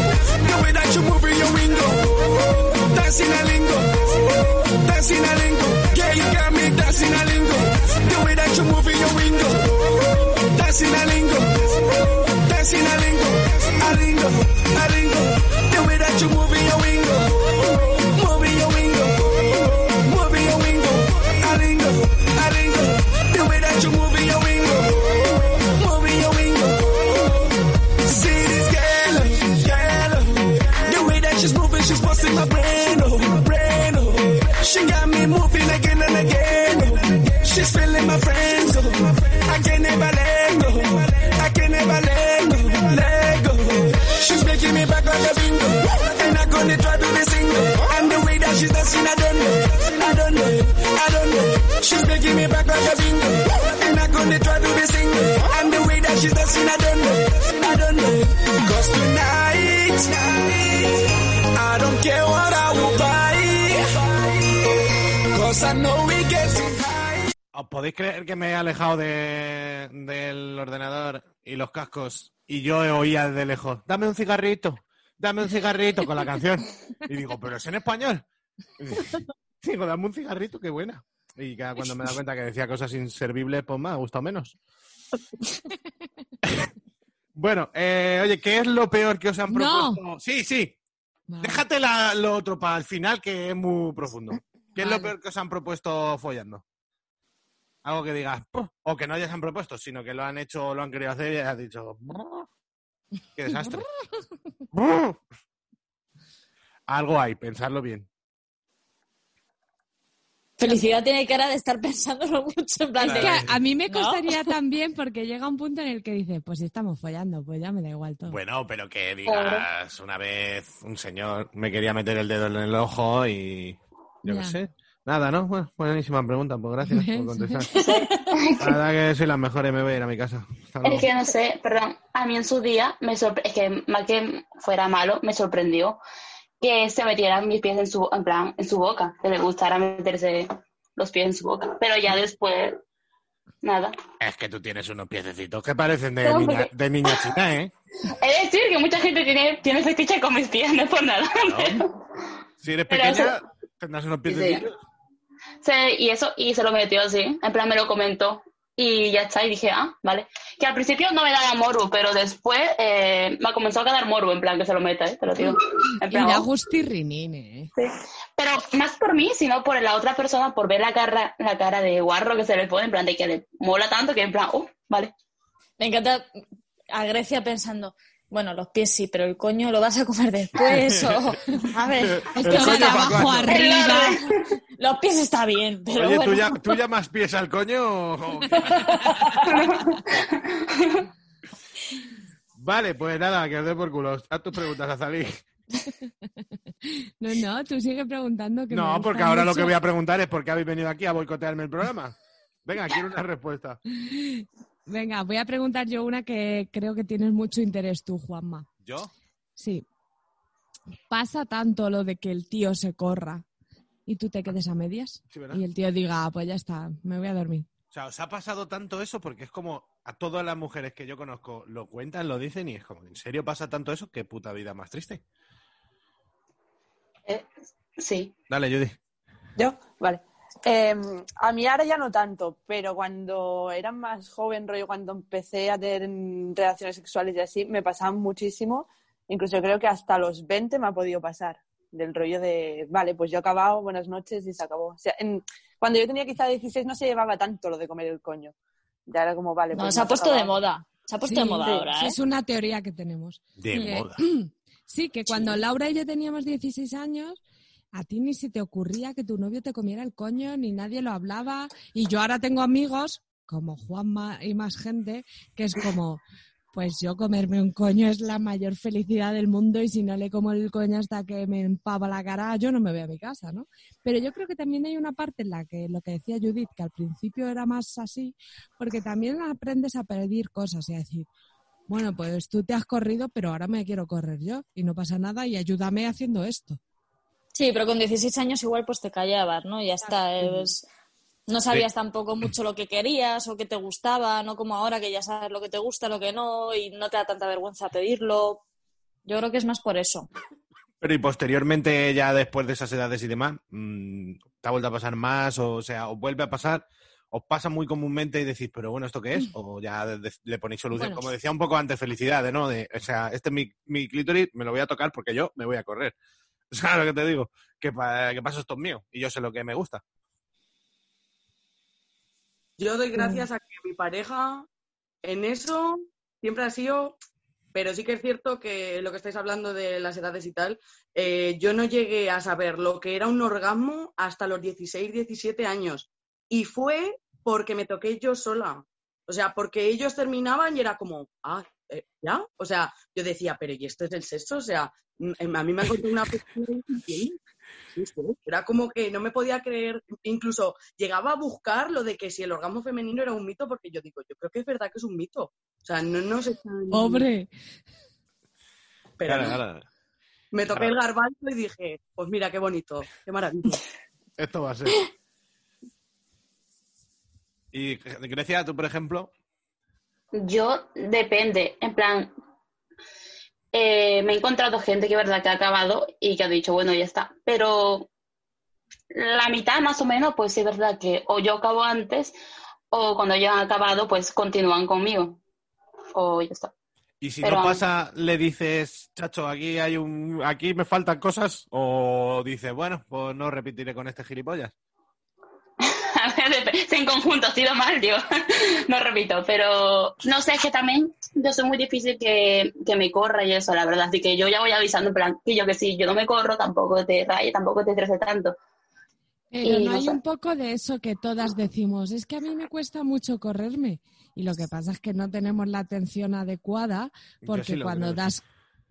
The way that you move in your window. Dancing a lingo. Dancing a lingo. Yeah, you got me dancing a lingo. The way that you move in your window. Dancing a lingo. Dancing a lingo. A lingo. A lingo. The way that you move in your window. Busting my brain, oh, brain, oh. She got me moving again and again. Oh. She's feeling my friends, oh. I can never let go. I can never let go, let go. She's making me back like a bingo. And I'm gonna try to be single. And the way that she's dancing, I don't know. I don't know. I don't know. She's making me back like a bingo. And I'm gonna try to be single. And the way that she's dancing, I don't know. I don't care what I will buy. Cause I know we getting high. ¿Os podéis creer que me he alejado de- del ordenador y los cascos y yo oía de lejos, dame un cigarrito, dame un cigarrito con la canción? Y digo, pero es en español. Y digo, dame un cigarrito, qué buena. Y cada cuando me he dado cuenta que decía cosas inservibles, pues me ha gustado menos. bueno, eh, oye, ¿qué es lo peor que os han No. propuesto? Sí, sí, Vale. déjate la- lo otro para el final, que es muy profundo. ¿Qué es lo peor que os han propuesto follando? Algo que digas, o que no hayas han propuesto, sino que lo han hecho lo han querido hacer y has dicho, "Brr, ¡qué desastre! Brr". Algo hay, pensarlo bien. Felicidad tiene cara de estar pensándolo mucho en plan Es de... que a mí me ¿No? costaría también porque llega un punto en el que dices, pues si estamos follando, pues ya me da igual todo. Bueno, pero que digas, una vez un señor me quería meter el dedo en el ojo y yo qué sé. Nada, ¿no? Bueno, buenísima pregunta, pues gracias por contestar. La verdad que soy las mejores, me voy a ir a mi casa. Es que no sé, perdón, a mí en su día me sorpre- es que más que fuera malo, me sorprendió que se metieran mis pies en su, en plan, en su boca, que le gustara meterse los pies en su boca. Pero ya después, nada. Es que tú tienes unos piececitos que parecen de, niña, de niña china, ¿eh? Es decir, que mucha gente tiene, tiene fetiche con mis pies, no es por nada. Claro. Si eres pequeña, eso- tendrás unos Sí. piececitos. Se- y eso, y se lo metió así, en plan me lo comentó. Y ya está, y dije, ah, vale. Que al principio no me daba morbo, pero después eh, me comenzó a quedar morbo, en plan que se lo meta, ¿eh? Te lo digo. En Y plan, da oh. gustirrinín, ¿eh? Sí. Pero más por mí, sino por la otra persona, por ver la cara, la cara de guarro que se le pone, en plan de que le mola tanto que en plan, oh, vale. Me encanta a Grecia pensando, bueno, los pies sí, pero el coño lo vas a comer después o... A ver, Es El que va coño de abajo arriba. los pies está bien, pero Oye, bueno. ¿tú, ya, ¿tú llamas pies al coño? o- vale, pues nada, que os dé por culo. Haz tus preguntas, Azalí. No, no, tú sigue preguntando que me No, porque ahora lo que voy a preguntar es por qué habéis venido aquí a boicotearme el programa. Venga, quiero una respuesta. Venga, voy a preguntar yo una que creo que tienes mucho interés tú, Juanma. ¿Yo? Sí. ¿Pasa tanto lo de que el tío se corra y tú te quedes a medias? Sí, ¿verdad? y el tío diga, "Ah, pues ya está, me voy a dormir. O sea, ¿os ha pasado tanto eso? Porque es como a todas las mujeres que yo conozco lo cuentan, lo dicen y es como, ¿en serio pasa tanto eso? Qué puta vida más triste. Eh, sí. Dale, Judy. ¿Yo? Vale. Eh, a mí ahora ya no tanto, pero cuando era más joven, rollo, cuando empecé a tener relaciones sexuales y así, me pasaban muchísimo. Incluso creo que hasta los 20 me ha podido pasar. Del rollo de, vale, pues yo he acabado, buenas noches y se acabó. O sea, en- cuando yo tenía quizá 16 no se llevaba tanto lo de comer el coño. Ya era como, vale, No, pues se ha puesto de acabado. moda. Se ha puesto Sí, de moda sí, ahora, ¿eh? es una teoría que tenemos. De Eh, moda. Sí, que cuando Laura y yo teníamos 16 años, a ti ni se te ocurría que tu novio te comiera el coño, ni nadie lo hablaba. Y yo ahora tengo amigos, como Juanma y más gente, que es como, pues yo comerme un coño es la mayor felicidad del mundo y si no le como el coño hasta que me empava la cara, yo no me voy a mi casa, ¿no? Pero yo creo que también hay una parte en la que lo que decía Judith, que al principio era más así, porque también aprendes a pedir cosas y a decir, bueno, pues tú te has corrido, pero ahora me quiero correr yo y no pasa nada y ayúdame haciendo esto. Sí, pero con 16 años igual pues te callabas, ¿no? Ya está. es- No sabías tampoco mucho lo que querías o qué te gustaba, no como ahora que ya sabes lo que te gusta, lo que no, y no te da tanta vergüenza pedirlo. Yo creo que es más por eso. Pero y posteriormente, ya después de esas edades y demás, mm, ¿te ha vuelto a pasar más? O, sea, ¿os vuelve a pasar? ¿Os pasa muy comúnmente y decís, pero bueno, ¿esto qué es? O ya de- de- le ponéis solución. Bueno. Como decía un poco antes, felicidades, ¿no? De, o sea, este es mi, mi clítoris, me lo voy a tocar porque yo me voy a correr. ¿Sabes lo que te digo? Que, pa- que paso esto es mío y yo sé lo que me gusta. Yo doy gracias a que mi pareja en eso siempre ha sido, pero sí que es cierto que lo que estáis hablando de las edades y tal, eh, yo no llegué a saber lo que era un orgasmo hasta los 16, 17 años. Y fue porque me toqué yo sola. O sea, porque ellos terminaban y era como, ah, eh, ¿ya? O sea, yo decía, pero ¿y esto es el sexo? O sea, mm, a mí me han contado una. Era como que no me podía creer, incluso llegaba a buscar lo de que si el orgasmo femenino era un mito, porque yo digo, yo creo que es verdad que es un mito. O sea, no nos están... Pobre. Pero Claro, no. claro. me toqué el garbanzo y dije, pues mira, qué bonito, qué maravilla. Esto va a ser. Y Grecia, tú, por ejemplo, Yo depende, en plan, eh, me he encontrado gente que es verdad que ha acabado y que ha dicho, bueno, ya está, pero la mitad más o menos, pues sí es verdad que o yo acabo antes o cuando ya han acabado, pues continúan conmigo. O ya está. y si Pero no pasa, le dices, chacho, aquí hay un, aquí me faltan cosas, o dices, bueno, pues no repetiré con este gilipollas. A en conjunto ha sido mal, digo, no repito, pero no sé, es que también yo soy muy difícil que, que me corra y eso, la verdad, así que yo ya voy avisando en plan, que yo que si yo no me corro, tampoco te raye, tampoco te estrese tanto. Pero Y no no hay sé. un poco de eso que todas decimos, es que a mí me cuesta mucho correrme. Y lo que pasa es que no tenemos la atención adecuada porque sí cuando creo, das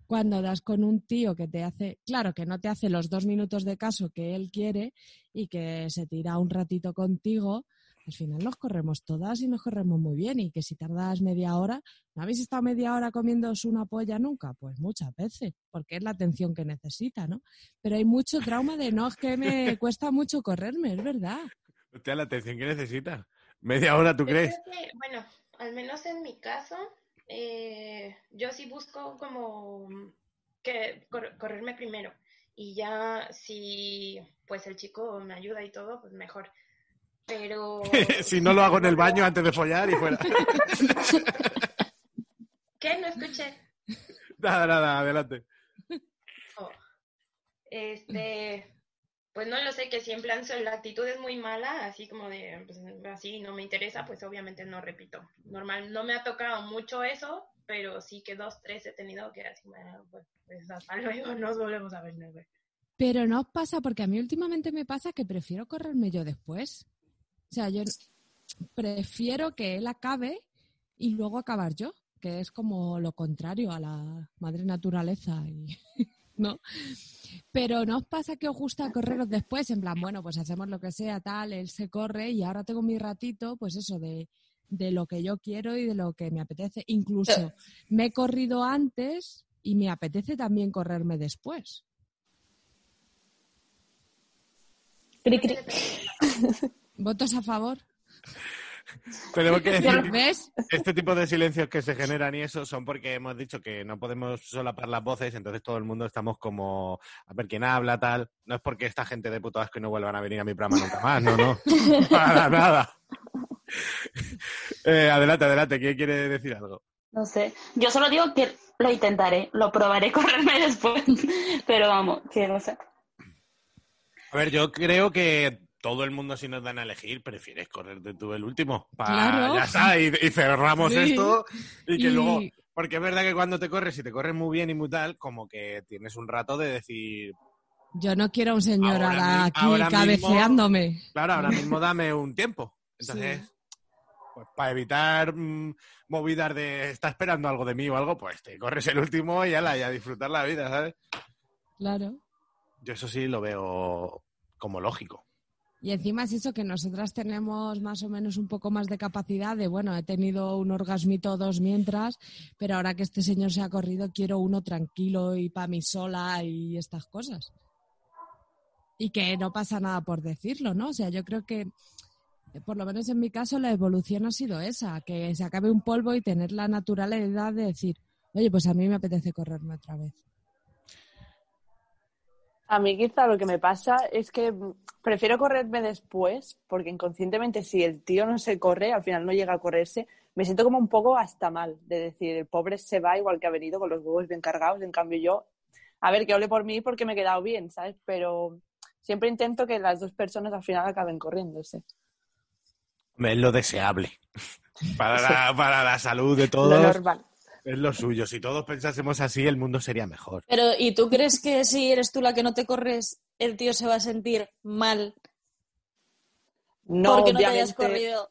cuando das con un tío que te hace, claro, que no te hace los dos minutos de caso que él quiere y que se tira un ratito contigo, al final nos corremos todas y nos corremos muy bien. Y que si tardas media hora, ¿no habéis estado media hora comiéndoos una polla nunca? Pues muchas veces, porque es la atención que necesita, ¿no? Pero hay mucho trauma de no, es que me cuesta mucho correrme, es verdad. Hostia, la atención que necesita. Media hora, ¿tú Yo crees? que, bueno, al menos en mi caso, eh, yo sí busco como que cor- correrme primero. Y ya si pues el chico me ayuda y todo, pues mejor. Pero si no lo hago en el baño antes de follar y fuera. ¿Qué? No escuché. nada, nada, adelante. Oh. Este, pues no lo sé, que si en plan la actitud es muy mala, así como de, pues, así no me interesa, pues obviamente no repito. Normal, no me ha tocado mucho eso, pero sí que dos, tres he tenido que así, pues, pues hasta luego, nos volvemos a ver. Pero no os pasa, porque a mí últimamente me pasa que prefiero correrme yo después. O sea, yo prefiero que él acabe y luego acabar yo, que es como lo contrario a la madre naturaleza, y, ¿no? Pero no os pasa que os gusta correros después, en plan, bueno, pues hacemos lo que sea, tal, él se corre y ahora tengo mi ratito, pues eso, de, de lo que yo quiero y de lo que me apetece. Incluso me he corrido antes y me apetece también correrme después. Cri, cri. ¿Votos a favor? Tenemos que decir este tipo de silencios que se generan y eso son porque hemos dicho que no podemos solapar las voces, entonces todo el mundo estamos como a ver quién habla, tal. No es porque esta gente de puto asco y no vuelvan a venir a mi programa nunca más, no, no. Para nada. Eh, adelante, adelante, ¿quién quiere decir algo? No sé. Yo solo digo que lo intentaré, lo probaré correrme después. Pero vamos, que no sé. A ver, yo creo que todo el mundo, si nos dan a elegir, prefieres correrte tú el último. Pa- Claro. Ya está, y, y cerramos Sí. esto. Y que Y- luego. Porque es verdad que cuando te corres, y te corres muy bien y muy tal, como que tienes un rato de decir, Yo no quiero a un señor Ahora aquí ahora mismo- cabeceándome. claro, ahora mismo dame un tiempo. Entonces, pues para evitar mm, movidas de está esperando algo de mí o algo, pues te corres el último y ala, y a disfrutar la vida, ¿sabes? Claro. Yo eso sí lo veo como lógico. Y encima es eso que nosotras tenemos más o menos un poco más de capacidad de, bueno, he tenido un orgasmito o dos mientras, pero ahora que este señor se ha corrido quiero uno tranquilo y para mí sola y estas cosas. Y que no pasa nada por decirlo, ¿no? O sea, yo creo que, eh, por lo menos en mi caso, la evolución ha sido esa, que se acabe un polvo y tener la naturalidad de decir, oye, pues a mí me apetece correrme otra vez. A mí quizá lo que me pasa es que prefiero correrme después, porque inconscientemente si el tío no se corre, al final no llega a correrse, me siento como un poco hasta mal, de decir, el pobre se va igual que ha venido con los huevos bien cargados, en cambio yo, a ver, que hable por mí porque me he quedado bien, ¿sabes? Pero siempre intento que las dos personas al final acaben corriéndose. Es lo deseable. Para la, para la salud de Lo todos normal. Es lo suyo. Si todos pensásemos así, el mundo sería mejor. Pero, ¿y tú crees que si eres tú la que no te corres, el tío se va a sentir mal No, porque no te hayas corrido?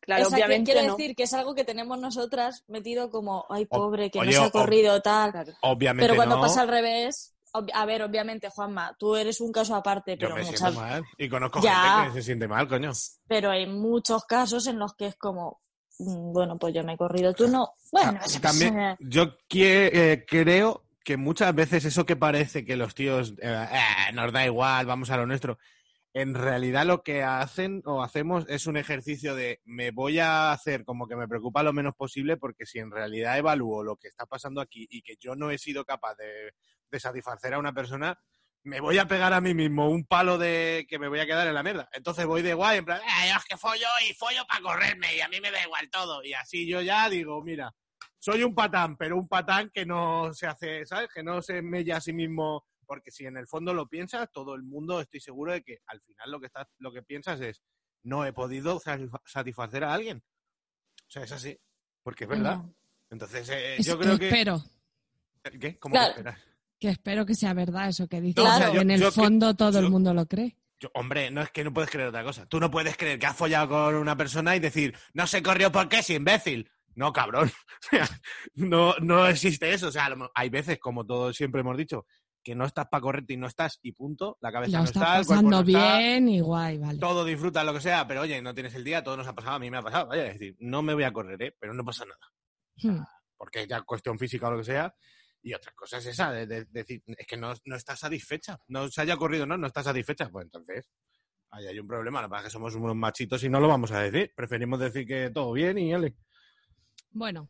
claro, o sea, que obviamente quiero no. decir que es algo que tenemos nosotras metido como, ay, pobre, que oye, no se ha corrido, tal. Claro. Obviamente Pero cuando no. pasa al revés, ob- a ver, obviamente, Juanma, tú eres un caso aparte, Yo pero, me muchas- siento mal. Y conozco Ya. gente que se siente mal, coño. pero hay muchos casos en los que es como, bueno, pues yo me he corrido, tú no. Bueno, Ah, También, yo quie- eh, creo que muchas veces eso que parece que los tíos eh, eh, nos da igual, vamos a lo nuestro, en realidad lo que hacen o hacemos es un ejercicio de me voy a hacer como que me preocupa lo menos posible porque si en realidad evalúo lo que está pasando aquí y que yo no he sido capaz de, de satisfacer a una persona, me voy a pegar a mí mismo un palo de que me voy a quedar en la mierda. Entonces voy de guay, en plan, "Ah, yo es que follo y follo para correrme y a mí me da igual todo. Y así yo ya digo, mira, soy un patán, pero un patán que no se hace, ¿sabes? Que no se mella a sí mismo, porque si en el fondo lo piensas, todo el mundo estoy seguro de que al final lo que estás, lo que piensas es, no he podido satisfa- satisfacer a alguien. O sea, es así, porque es verdad. No. Entonces, eh, yo creo que... Espero, ¿Qué? ¿Cómo Claro. que esperas? Que espero que sea verdad eso que dices, Claro. que en el Yo- yo que- fondo todo yo- el mundo lo cree. Hombre, no es que no puedes creer otra cosa. Tú no puedes creer que has follado con una persona y decir, no se corrió por qué, si imbécil. No, cabrón. O sea, no, no existe eso. O sea, hay veces, como todos siempre hemos dicho, que no estás para correrte y no estás y punto. La cabeza Lo no estás está, el cuerpo no está, bien y guay, vale. todo disfruta lo que sea, pero oye, no tienes el día, todo nos ha pasado, a mí me ha pasado. Vaya, es decir, no me voy a correr, ¿eh? pero no pasa nada. Hmm. Porque es ya cuestión física o lo que sea. Y otra cosa es esa, de, de- decir, es que no, no estás satisfecha. No se haya corrido, no, no estás satisfecha. Pues entonces, ahí hay un problema. Que pasa es que somos unos machitos y no lo vamos a decir. Preferimos decir que todo bien y ale. Bueno,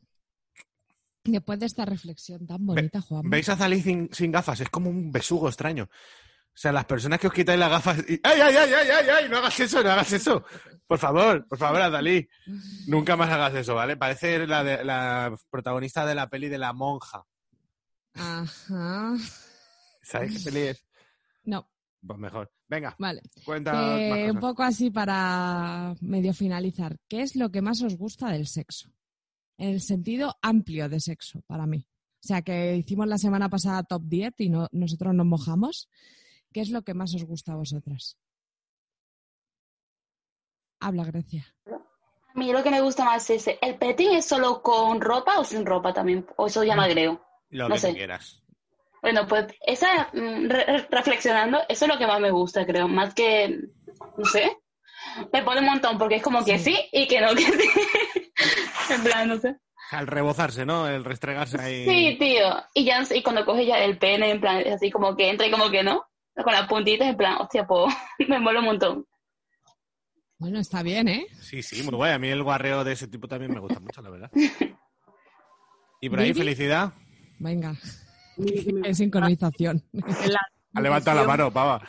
después de esta reflexión tan bonita, Juan. ¿Veis a Zalí sin, sin gafas? Es como un besugo extraño. O sea, las personas que os quitáis las gafas. y- ¡Ay, ay, ay, ay, ay, ay! No hagas eso, no hagas eso. Por favor, por favor, Adalí. Nunca más hagas eso, ¿vale? Parece la, de- la protagonista de la peli de la monja. Ajá. ¿Sabéis qué peli es? No, Pues mejor. Venga, vale. cuenta Eh, un poco así para medio finalizar. ¿Qué es lo que más os gusta del sexo? En el sentido amplio de sexo, para mí. O sea, que hicimos la semana pasada top 10 y no, nosotros nos mojamos. ¿Qué es lo que más os gusta a vosotras? Habla, Grecia. A mí lo que me gusta más es, ¿el petting es solo con ropa o sin ropa también? O eso ya me agrego. Lo no que sé. tú quieras. Bueno, pues esa, mm, re- re- reflexionando, eso es lo que más me gusta, creo. Más que, no sé, me pone un montón porque es como que sí y que no, que sí. en plan, no sé. Al rebozarse, ¿no? El restregarse ahí. Sí, tío. Y ya, y cuando coge ya el pene, en plan, es así como que entra y como que no. Con las puntitas, en plan, hostia, pues me mola un montón. Bueno, está bien, ¿eh? Sí, sí, muy guay. A mí el guarreo de ese tipo también me gusta mucho, la verdad. ¿Y por ahí, ¿Vivi? felicidad? Venga, sincronización. En la Ha levantado la mano, pava.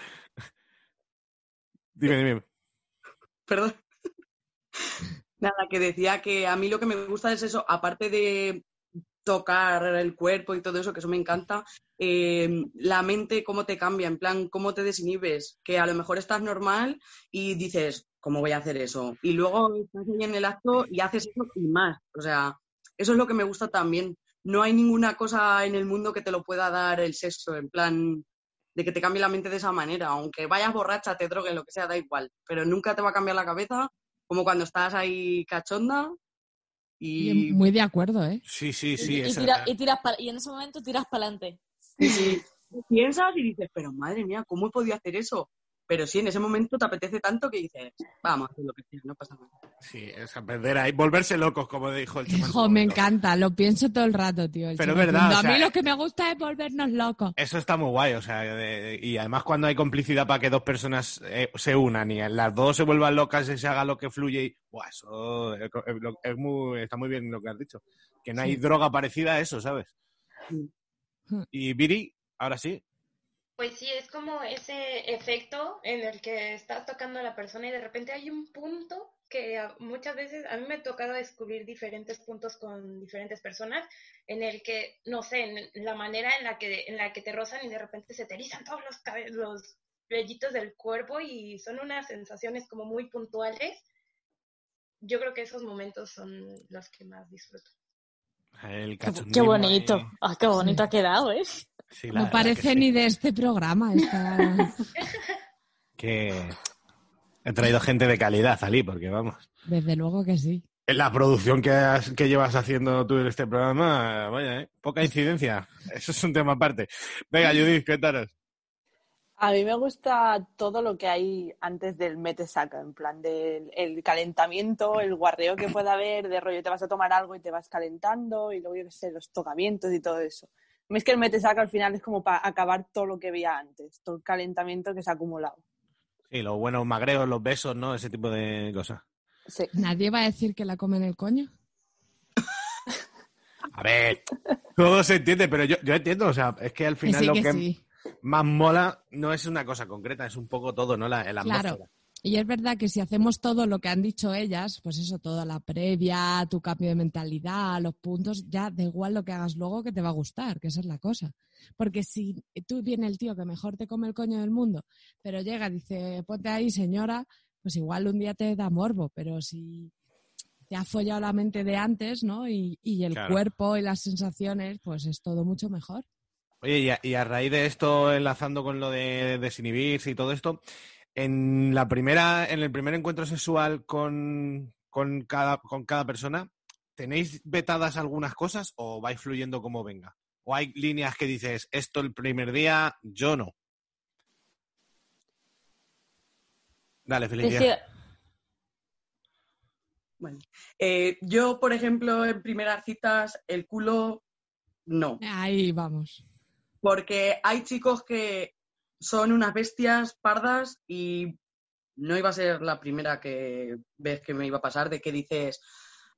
Dime, dime. Perdón. Nada, que decía que a mí lo que me gusta es eso, aparte de tocar el cuerpo y todo eso, que eso me encanta, eh, la mente, cómo te cambia, en plan, cómo te desinhibes, que a lo mejor estás normal y dices, ¿cómo voy a hacer eso? Y luego estás ahí en el acto y haces eso y más. O sea, eso es lo que me gusta también. No hay ninguna cosa en el mundo que te lo pueda dar el sexo, en plan, de que te cambie la mente de esa manera. Aunque vayas borracha, te drogues, lo que sea, da igual. Pero nunca te va a cambiar la cabeza como cuando estás ahí cachonda y, Y muy de acuerdo, ¿eh? Sí, sí, sí. y, tira- y tiras pa- y en ese momento tiras para adelante. y piensas y dices, pero madre mía, ¿cómo he podido hacer eso? Pero sí, en ese momento te apetece tanto que dices, vamos a hacer lo que sea, no pasa nada. Sí, es a perder ahí. Volverse locos, como dijo el chaval. Hijo, me encanta, lo pienso todo el rato, tío. el Pero es chico verdad, diciendo, o sea, a mí lo que me gusta es volvernos locos. Eso está muy guay, o sea, de- y además cuando hay complicidad para que dos personas eh, se unan y las dos se vuelvan locas y se haga lo que fluye, y, buah, eso es, es- es muy, está muy bien lo que has dicho. Que no hay Sí. droga parecida a eso, ¿sabes? Y Viri, ahora sí. Pues sí, es como ese efecto en el que estás tocando a la persona y de repente hay un punto que muchas veces a mí me ha tocado descubrir diferentes puntos con diferentes personas en el que, no sé, en la manera en la que, en la que te rozan y de repente se te erizan todos los, los vellitos del cuerpo y son unas sensaciones como muy puntuales. Yo creo que esos momentos son los que más disfruto. El Qué, cachondismo qué bonito. ahí. Ah, qué bonito ha quedado, ¿eh? Sí, la No parece sí. ni de este programa. Esta... Que he traído gente de calidad, Ali, porque vamos. Desde luego que sí. En la producción que, has- que llevas haciendo tú en este programa, vaya, ¿eh? poca incidencia. Eso es un tema aparte. Venga, Judith, cuéntanos. A mí me gusta todo lo que hay antes del mete-saca, en plan del el calentamiento, el guarreo que pueda haber, de rollo te vas a tomar algo y te vas calentando, y luego yo qué sé, los tocamientos y todo eso. A mí es que el mete-saca al final es como para acabar todo lo que había antes, todo el calentamiento que se ha acumulado. Sí, los buenos magreos, los besos, ¿no? Ese tipo de cosas. Sí. ¿Nadie va a decir que la comen el coño? A ver, todo se entiende, pero yo, yo entiendo, o sea, es que al Que final sí, lo que que sí. Más mola no es una cosa concreta, es un poco todo, ¿no? La, la Claro. atmósfera. Y es verdad que si hacemos todo lo que han dicho ellas, pues eso, toda la previa, tu cambio de mentalidad, los puntos, ya da igual lo que hagas luego que te va a gustar, que esa es la cosa. Porque si tú viene el tío que mejor te come el coño del mundo, pero llega y dice, ponte ahí señora, pues igual un día te da morbo, pero si te ha follado la mente de antes, ¿no? Y, y el Claro. cuerpo y las sensaciones, pues es todo mucho mejor. Oye, y a, y a raíz de esto, enlazando con lo de desinhibirse y todo esto, En la primera, en el primer encuentro sexual con, con cada, con cada persona, ¿tenéis vetadas algunas cosas o vais fluyendo como venga? ¿O hay líneas que dices, esto el primer día, yo no? Dale, Felicia. Bueno, eh, yo, por ejemplo, en primeras citas, el culo no. Ahí vamos. Porque hay chicos que son unas bestias pardas y no iba a ser la primera que vez que me iba a pasar de que dices,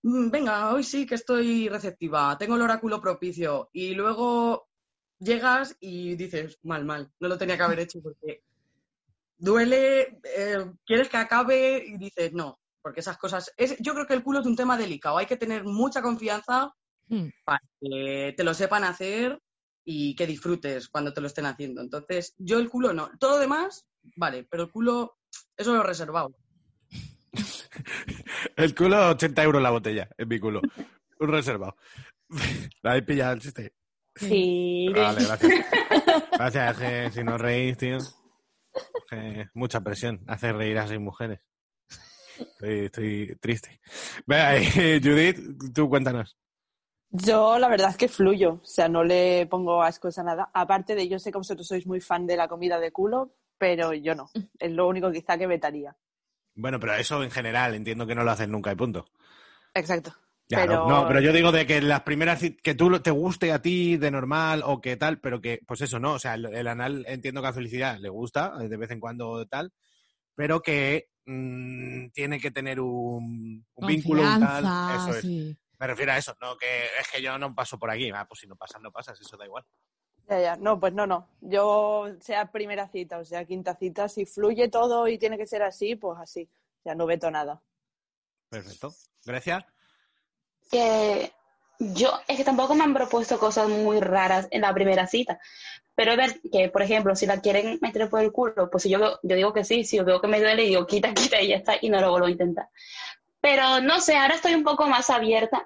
"Mm, venga, hoy sí que estoy receptiva, tengo el oráculo propicio. Y luego llegas y dices, mal, mal, no lo tenía que haber hecho porque duele, eh, quieres que acabe y dices, no, porque esas cosas... Es, yo creo que el culo es un tema delicado, hay que tener mucha confianza Hmm. para que te lo sepan hacer y que disfrutes cuando te lo estén haciendo. Entonces, yo el culo no. Todo lo demás, vale, pero el culo, eso lo he reservado. El culo, 80 euros la botella, en mi culo. Un reservado. ¿La habéis pillado el chiste? Sí. Vale, gracias. Gracias, que si no reís, tío. mucha presión. Hace reír a seis mujeres. Estoy, estoy triste. Venga, eh, Judith, tú cuéntanos. Yo la verdad es que fluyo, o sea, no le pongo ascos a nada. Aparte de, yo sé que vosotros sois muy fan de la comida de culo, pero yo no. Es lo único quizá que vetaría. Bueno, pero eso en general, entiendo que no lo hacen nunca y punto. Exacto. Claro, Pero- no, pero yo digo de que las primeras que tú te guste a ti de normal o que tal, pero que, pues eso, ¿no? O sea, el, el anal entiendo que a Felicidad le gusta eh, de vez en cuando tal, pero que mm, tiene que tener un, un vínculo, un tal. Eso es. sí. Me refiero a eso, no que es que yo no paso por aquí. Ah, pues si no pasas, no pasas, eso da igual. Ya, ya. No, pues no, no. Yo, sea primera cita o sea quinta cita, si fluye todo y tiene que ser así, pues así. O sea, no veto nada. Perfecto. Grecia. que yo, es que tampoco me han propuesto cosas muy raras en la primera cita. Pero ver que, por ejemplo, si la quieren meter por el culo, pues si yo, veo- yo digo que sí, si yo veo que me duele, digo quita, quita y ya está, y no lo vuelvo a intentar. Pero no sé, ahora estoy un poco más abierta,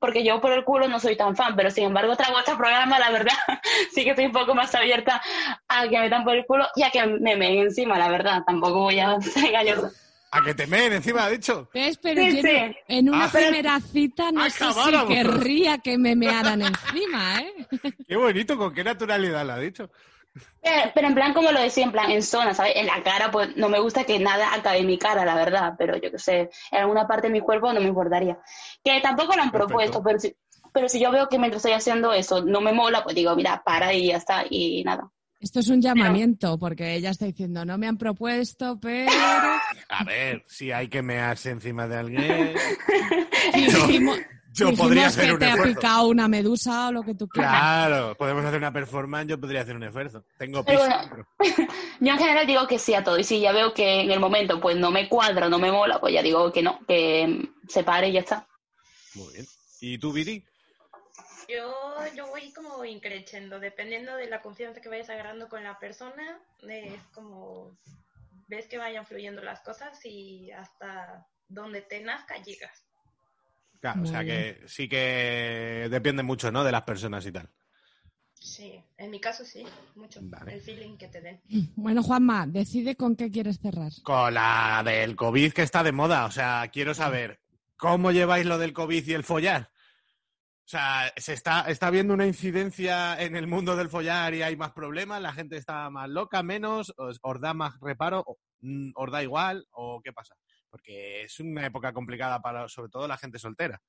porque yo por el culo no soy tan fan, pero sin embargo, trago este programa, la verdad, sí que estoy un poco más abierta a que me metan por el culo y a que me meen encima, la verdad. Tampoco voy a ser engañosa. A que te meen encima, ha dicho. ¿Ves? Pero Sí, yo sí. no- en una Ah, primera cita no sé si querría que me mearan encima, ¿eh? Qué bonito, con qué naturalidad lo ha dicho. Eh, Pero en plan, como lo decía, en plan, en zona, ¿sabes? En la cara, pues no me gusta que nada acabe en mi cara, la verdad, pero yo qué sé, en alguna parte de mi cuerpo no me importaría. Que tampoco lo han Perfecto. propuesto, pero si, pero si yo veo que mientras estoy haciendo eso no me mola, pues digo, mira, para y ya está, y nada. Esto es un llamamiento, porque ella está diciendo, no me han propuesto, pero... A ver, si hay que mearse encima de alguien. Dijimos, Yo dijimos podría que hacer un te ha picado una medusa o lo que tú quieras. Claro, podemos hacer una performance, yo podría hacer un esfuerzo. Tengo Pero piso. bueno. Yo en general digo que sí a todo, y si ya veo que en el momento pues no me cuadra, no me mola, pues ya digo que no, que se pare y ya está. Muy bien. ¿Y tú, Viri? Yo, yo voy como increciendo, dependiendo de la confianza que vayas agarrando con la persona, es como ves que vayan fluyendo las cosas y hasta donde te nazca llegas. Claro, o sea bien. que sí que depende mucho, ¿no? De las personas y tal. Sí, en mi caso sí, mucho. Vale. El feeling que te den. Bueno, Juanma, decide con qué quieres cerrar. Con la del COVID que está de moda, o sea, quiero saber, ¿cómo lleváis lo del COVID y el follar? O sea, ¿se está, está viendo una incidencia en el mundo del follar y hay más problemas? ¿La gente está más loca, menos? ¿Os, os da más reparo? mm, ¿Os da igual? ¿O qué pasa? Porque es una época complicada para, sobre todo, la gente soltera.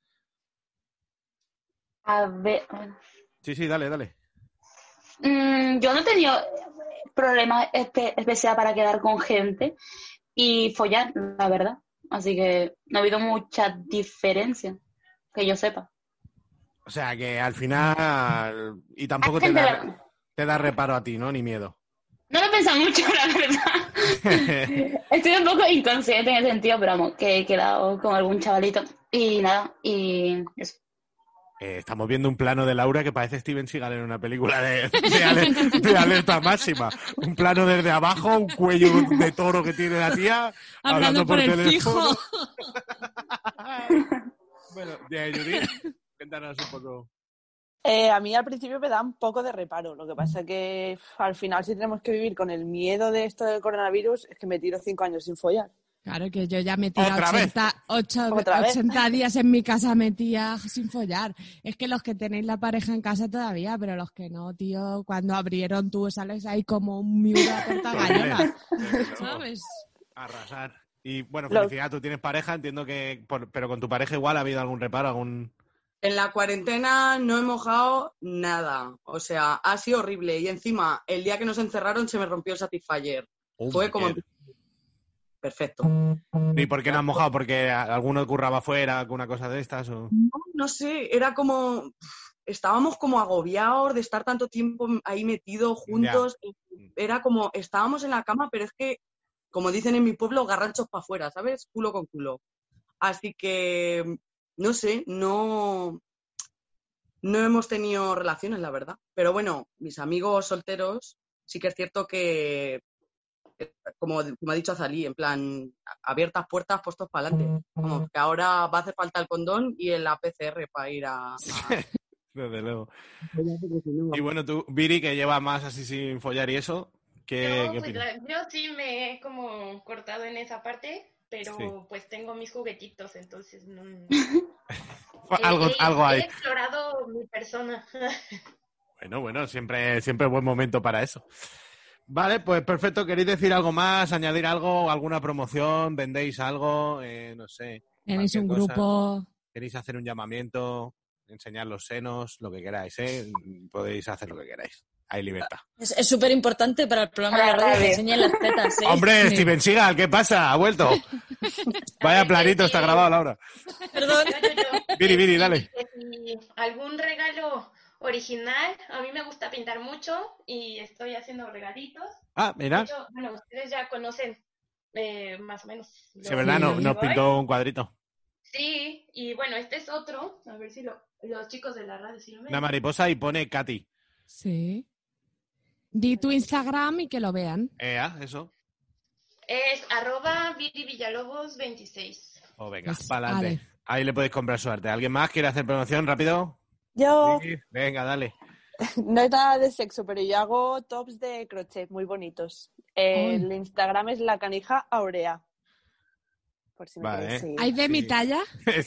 A ver, Sí, sí, dale, dale. Mm, yo no he tenido problemas espe- especial para quedar con gente y follar, la verdad. Así que no ha habido mucha diferencia, que yo sepa. O sea, que al final... Y tampoco da, te da reparo a ti, ¿no? Ni miedo. No lo he pensado mucho, la verdad. Estoy un poco inconsciente en ese sentido, pero vamos, que he quedado con algún chavalito y nada, y eso. Eh, estamos viendo un plano de Laura que parece Steven Seagal en una película de, de ale- de alerta máxima. Un plano desde abajo, un cuello de toro que tiene la tía. Hablando por el teléfono. fijo. bueno, ya, Judith, cuéntanos un poco. Eh, a mí al principio me da un poco de reparo. Lo que pasa que uf, al final si tenemos que vivir con el miedo de esto del coronavirus, es que me tiro cinco años sin follar. Claro que yo ya metía ¿Otra vez? 80, ocho- ¿Otra vez? 80 días en mi casa metía sin follar. Es que los que tenéis la pareja en casa todavía, pero los que no, tío, cuando abrieron tú sales ahí como un miura puerta gallega, ¿sabes? Arrasar. Y bueno, felicidad, tú tienes pareja, entiendo que, por- pero con tu pareja igual ha habido algún reparo, algún... En la cuarentena no he mojado nada. O sea, ha sido horrible. Y encima, el día que nos encerraron se me rompió el Satisfyer. Fue como... Perfecto. ¿Y por qué no has mojado? ¿Porque alguno curraba afuera, alguna cosa de estas? O... No, no sé, era como... Estábamos como agobiados de estar tanto tiempo ahí metidos juntos. Era como, estábamos en la cama, pero es que, como dicen en mi pueblo, garranchos para afuera, ¿sabes? Culo con culo. Así que, no sé, no, no hemos tenido relaciones, la verdad. Pero bueno, mis amigos solteros, sí que es cierto que, eh, como, como ha dicho Azalí, en plan, abiertas puertas, puestos para adelante. Como que ahora va a hacer falta el condón y el APCR para ir a... a- Desde luego. Y bueno, tú, Viri, que lleva más así sin follar y eso, ¿qué, Yo, qué pues, la- yo sí me he como cortado en esa parte, pero Sí. pues tengo mis juguetitos, entonces no... Algo, he, algo he hay. explorado mi persona. Bueno, bueno, siempre, siempre buen momento para eso. Vale, pues perfecto. ¿Queréis decir algo más? ¿Añadir algo? ¿Alguna promoción? ¿Vendéis algo? Eh, no sé. Tenéis un cosa. grupo, ¿Queréis hacer un llamamiento? ¿Enseñar los senos? Lo que queráis, ¿eh? Podéis hacer lo que queráis. Hay libertad. Es súper importante para el programa de radio que enseñen las tetas. ¿eh? Hombre, Sí. Steven Seagal, ¿qué pasa? Ha vuelto. Vaya planito está grabado, Laura. Perdón. Viri, Viri, Que dale. si algún regalo original, a mí me gusta pintar mucho y estoy haciendo regalitos. Ah, mira. hecho, bueno, ustedes ya conocen eh, más o menos. Sí, verdad, no, nos pintó un cuadrito. Sí, y bueno, este es otro. A ver si lo, los chicos de la radio si lo ven. Una mariposa y pone Katy. sí. Di tu Instagram y que lo vean. Ea, eso. Es arroba Viri Villalobos 26. Oh, venga, Pues, para adelante. Ahí le podéis comprar su arte. ¿Alguien más quiere hacer promoción rápido? Yo Sí, Venga, dale. no es nada de sexo, pero yo hago tops de crochet muy bonitos. El Instagram es la canija aurea. Por si me Vale. ¿Hay de Sí. mi talla?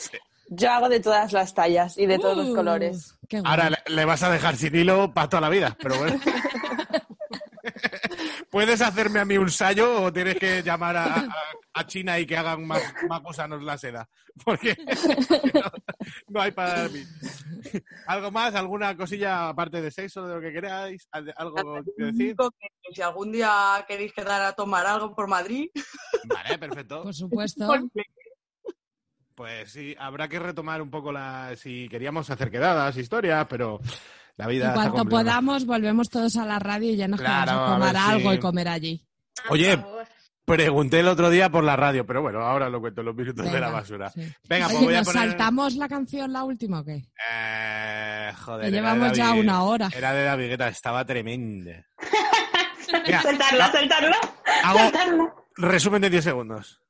Yo hago de todas las tallas y de todos los Uh, colores. qué guay. Ahora le, le vas a dejar sin hilo para toda la vida, pero bueno. ¿Puedes hacerme a mí un sallo o tienes que llamar a, a- a China y que hagan más, más gusanos la seda? Porque no, no hay para mí. ¿Algo más? ¿Alguna cosilla aparte de sexo, de lo que queráis? ¿Al- ¿Algo que decir? Que si algún día queréis quedar a tomar algo por Madrid, Vale, perfecto. Por supuesto. Pues sí, habrá que retomar un poco la... Si queríamos hacer quedadas, historias, pero la vida En cuanto podamos, volvemos todos a la radio y ya nos Claro, quedamos a a tomar ver algo y comer allí. Oye. Pregunté el otro día por la radio, pero bueno, ahora lo cuento en los minutos de la basura. sí. Venga, pues Oye, voy a ¿nos poner... saltamos la canción, la última o qué? Eh, joder, Que llevamos ya David- una hora. Era de David Guetta, estaba tremenda. Mira, soltarla. hago Soltarla. resumen de 10 segundos.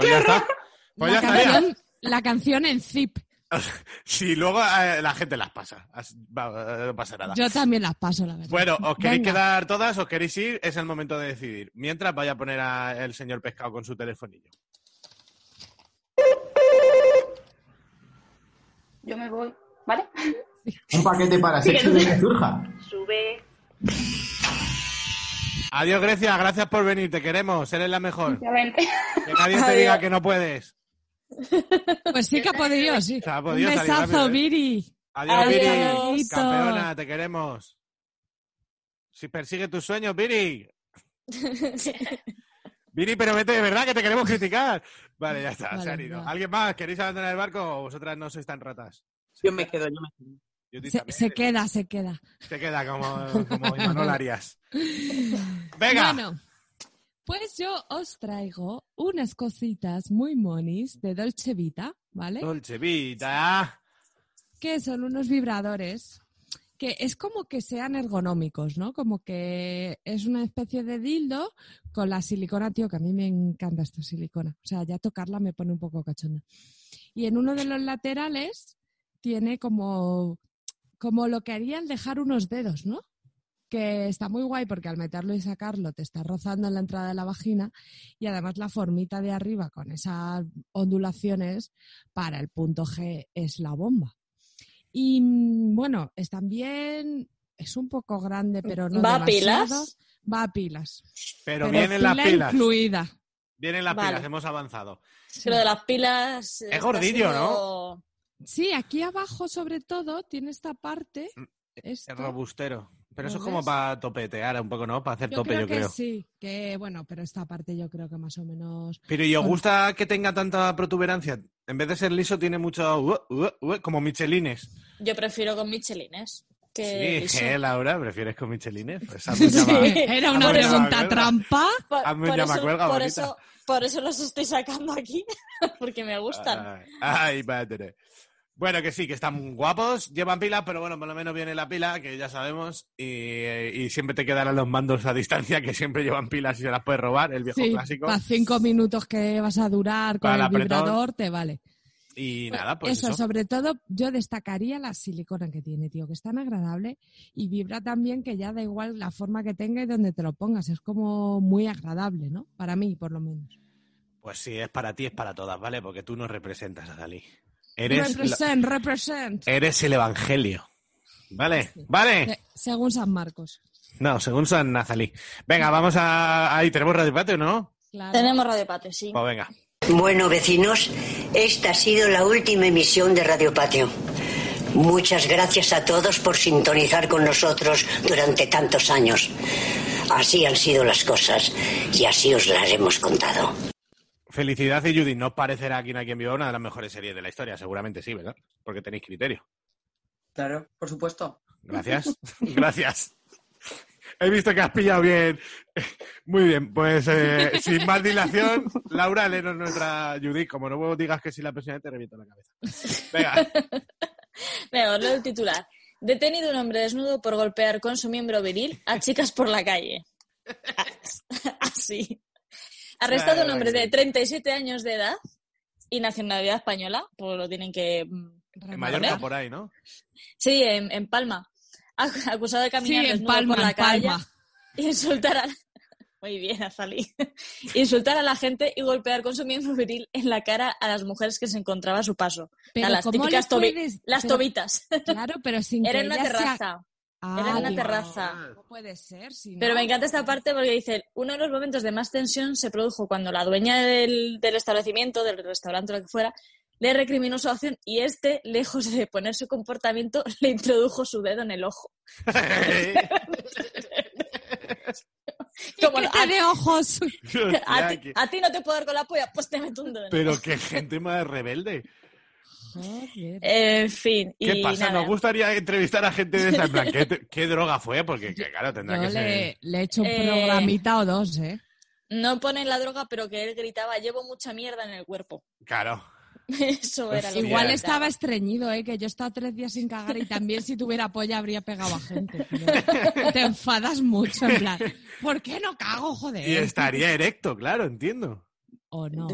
Pues ya está. Pues la, canción, la canción en zip. Si luego eh, la gente las pasa, eh, no pasa nada. Yo también las paso, la verdad. Bueno, ¿os queréis Venga. quedar todas? ¿Os queréis ir? Es el momento de decidir. Mientras vaya a poner al señor pescado con su telefonillo. Yo me voy. ¿Vale? Un paquete para sexo de que surja. Sube. Adiós, Grecia. Gracias por venir. Te queremos. Eres la mejor. Obviamente. Que nadie te diga que no puedes. Pues sí que ha podido, sí. Se ha Un podido salir besazo, rápido, ¿eh? Viri. Adiós, Adiós. Viri. Campeona, te queremos. Si persigue tus sueños, Viri. Viri, pero vete de verdad que te queremos criticar. Vale, ya está, se Vale, han ido. va. ¿Alguien más? ¿Queréis abandonar el barco o vosotras no sois tan ratas? yo me quedo, yo me quedo. Yo Se, también. se queda, se queda. Se queda como, como Imanol Arias. Venga. Bueno, pues yo os traigo unas cositas muy monis de Dolce Vita, ¿vale? Dolce Vita. Que son unos vibradores que es como que sean ergonómicos, ¿no? Como que es una especie de dildo con la silicona, tío, que a mí me encanta esta silicona. O sea, ya tocarla me pone un poco cachonda. Y en uno de los laterales tiene como, como lo que haría el dejar unos dedos, ¿no? que está muy guay porque al meterlo y sacarlo te está rozando en la entrada de la vagina y además la formita de arriba con esas ondulaciones para el punto G es la bomba. Y mm, bueno, es también, es un poco grande, pero no ¿Va a pilas? Va a pilas. Pero, Pero vienen las pila pilas. incluida. Vienen las Vale. pilas, hemos avanzado. Pero de las pilas. está gordillo, siendo- Sí, aquí abajo sobre todo tiene esta parte. Mm, esta. Es robustero. Pero eso ¿Lo es como para topetear un poco, ¿no? Para hacer Yo tope, creo yo que creo. sí, que bueno, pero esta parte yo creo que más o menos. Pero ¿y os gusta que tenga tanta protuberancia? En vez de ser liso, tiene mucho... uh, uh, uh, como michelines. Yo prefiero con michelines. Que Sí. ¿eh, Laura? ¿Prefieres con michelines? Pues hazme un Sí. llama- Era una pregunta trampa. Por, eso, por eso los estoy sacando aquí, porque me gustan. Ay, Ay, madre. Bueno, que sí, que están guapos, llevan pila, pero bueno, por lo menos viene la pila, que ya sabemos, y, y siempre te quedarán los mandos a distancia, que siempre llevan pilas y se las puedes robar, el viejo Sí, clásico. para cinco minutos que vas a durar con Para el vibrador, te vale. Y nada, pues eso, eso. sobre todo, yo destacaría la silicona que tiene, tío, que es tan agradable y vibra también que ya da igual la forma que tenga y donde te lo pongas. Es como muy agradable, ¿no? Para mí, por lo menos. Pues sí, es para ti, es para todas, ¿vale? Porque tú nos representas a Dalí. Eres, la- represent, represent. eres el evangelio. ¿Vale? ¿Vale? Se- según San Marcos. No, según San Nazalí. Venga, vamos a... Ahí tenemos Radio Patio, ¿no? Claro. Tenemos Radio Pate, sí. Pues venga. Bueno, vecinos, esta ha sido la última emisión de Radio Patio. Muchas gracias a todos por sintonizar con nosotros durante tantos años. Así han sido las cosas y así os las hemos contado. Felicidad y Judy, ¿no os parecerá aquí en Aquí en Viva una de las mejores series de la historia? Seguramente sí, ¿verdad? Porque tenéis criterio. Claro, por supuesto. Gracias. Gracias. He visto que has pillado bien. Muy bien, pues eh, sin más dilación, Laura, léenos nuestra Judy. Como no digas que sí la persona te reviento la cabeza. Venga. Venga, os leo el titular. Detenido un hombre desnudo por golpear con su miembro viril a chicas por la calle. Así. Arrestado un hombre de 37 años de edad y nacionalidad española, pues lo tienen que... mm, En Mallorca, por ahí, ¿no? Sí, en, en Palma. Ac- Acusado de caminar Sí, en Palma, por la en calle, Palma. insultar a... Muy bien, Azalí. insultar a la gente y golpear con su miembro viril en la cara a las mujeres que se encontraba a su paso. Pero las ¿cómo típicas le tobi- puedes- las pero- tobitas. Claro, pero sin Era que en una sea- terraza. Ah, Era en una digo, terraza. No puede ser, si Pero no- me encanta esta parte porque dice, uno de los momentos de más tensión se produjo cuando la dueña del, del establecimiento, del restaurante o lo que fuera, le recriminó su acción y este, lejos de poner su comportamiento, le introdujo su dedo en el ojo. Como a, tiene ojos. a ti, no te puedo dar con la polla, pues te meto un dedo Pero qué gente más rebelde. Joder. En fin, ¿Qué y pasa? nada. Nos gustaría entrevistar a gente de esa. En plan, ¿qué, qué droga fue? Porque, que, claro, tendrá Yo que ser. le, he hecho un Eh, programita o dos, ¿eh? No ponen la droga, pero que él gritaba, llevo mucha mierda en el cuerpo. Claro. Eso era lo que Igual gritaba. estaba estreñido, ¿eh? Que yo he estado tres días sin cagar y también si tuviera polla habría pegado a gente. pero te enfadas mucho, en plan, ¿por qué no cago, joder? Y estaría erecto, claro, entiendo. ¿O no?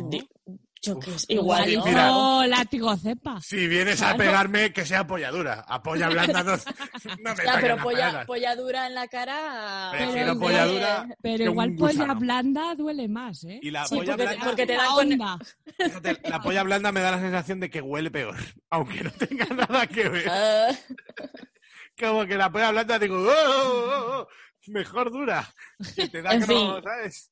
Yo qué sé, Igual, igual, ¿no? mira. no, látigo cepa. Si vienes a Claro. pegarme, que sea polladura. A polla blanda no, no me Ya, toques pero polla, dura en la cara. Hombre, polla dura Pero que igual polla blanda duele más, ¿eh? Y la Sí, polla porque, blanda, porque te La dan con... onda. fíjate, la polla blanda me da la sensación de que huele peor. Aunque no tenga nada que ver. Ah, Como que la polla blanda digo, "Oh, oh, oh, oh", mejor dura. Que te da En como, fin. ¿sabes?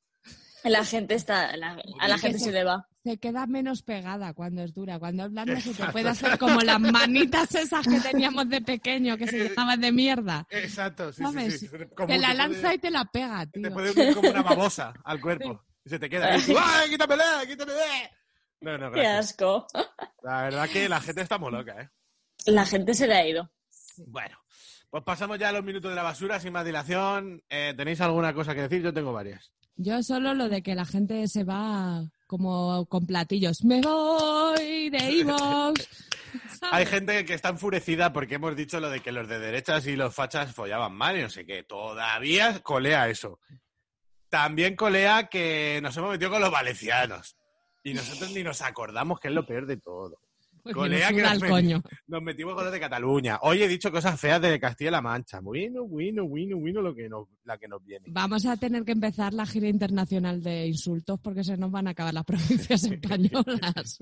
La gente está... la- a la gente se le va. Se queda menos pegada cuando es dura. Cuando es blanda se te puede hacer como las manitas esas que teníamos de pequeño, que se llamaban de mierda. Exacto, sí, ¿Sabes? sí, sí. Como Te la te lanza puede- y te la pega, Te tío. puede unir como una babosa al cuerpo. Y se te queda ahí. ¡Ay, quítamela, quítamela! No, no, Qué gracias. asco. La verdad que la gente está muy loca, ¿eh? La gente se le ha ido. Bueno, pues pasamos ya a los minutos de la basura sin más dilación. Eh, ¿Tenéis alguna cosa que decir? Yo tengo varias. Yo solo lo de que la gente se va como con platillos. Me voy de Ivox. Hay gente que está enfurecida porque hemos dicho lo de que los de derechas y los fachas follaban mal y no sé qué. Todavía colea eso. También colea que nos hemos metido con los valencianos. Y nosotros ni nos acordamos que es lo peor de todo. Colea que nos, coño. metimos con los de Cataluña. Hoy he dicho cosas feas de Castilla-La Mancha. Bueno, bueno, bueno, bueno lo que nos, la que nos viene. Vamos a tener que empezar la gira internacional de insultos porque se nos van a acabar las provincias españolas.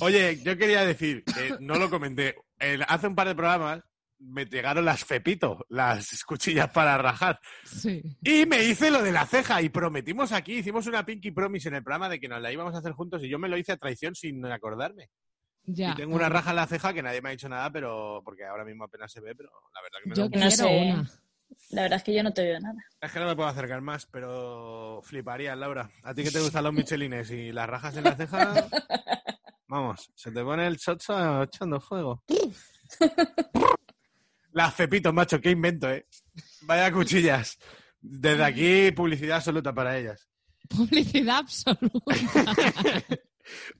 Oye, yo quería decir, que no lo comenté, el- hace un par de programas me llegaron las Fepito, las cuchillas para rajar. Sí. Y me hice lo de la ceja y prometimos aquí, hicimos una Pinky Promise en el programa de que nos la íbamos a hacer juntos y yo me lo hice a traición sin acordarme. Ya. y tengo una raja en la ceja que nadie me ha dicho nada, pero porque ahora mismo apenas se ve, pero la verdad que me da Yo un- quiero No sé. una. La verdad es que yo no te veo nada. Es que no me puedo acercar más, pero fliparía, Laura. A ti que te gustan los michelines y las rajas en la ceja, vamos, se te pone el chocho echando fuego. Las Fepito, macho, qué invento, ¿eh? Vaya cuchillas. Desde aquí, publicidad absoluta para ellas. Publicidad absoluta.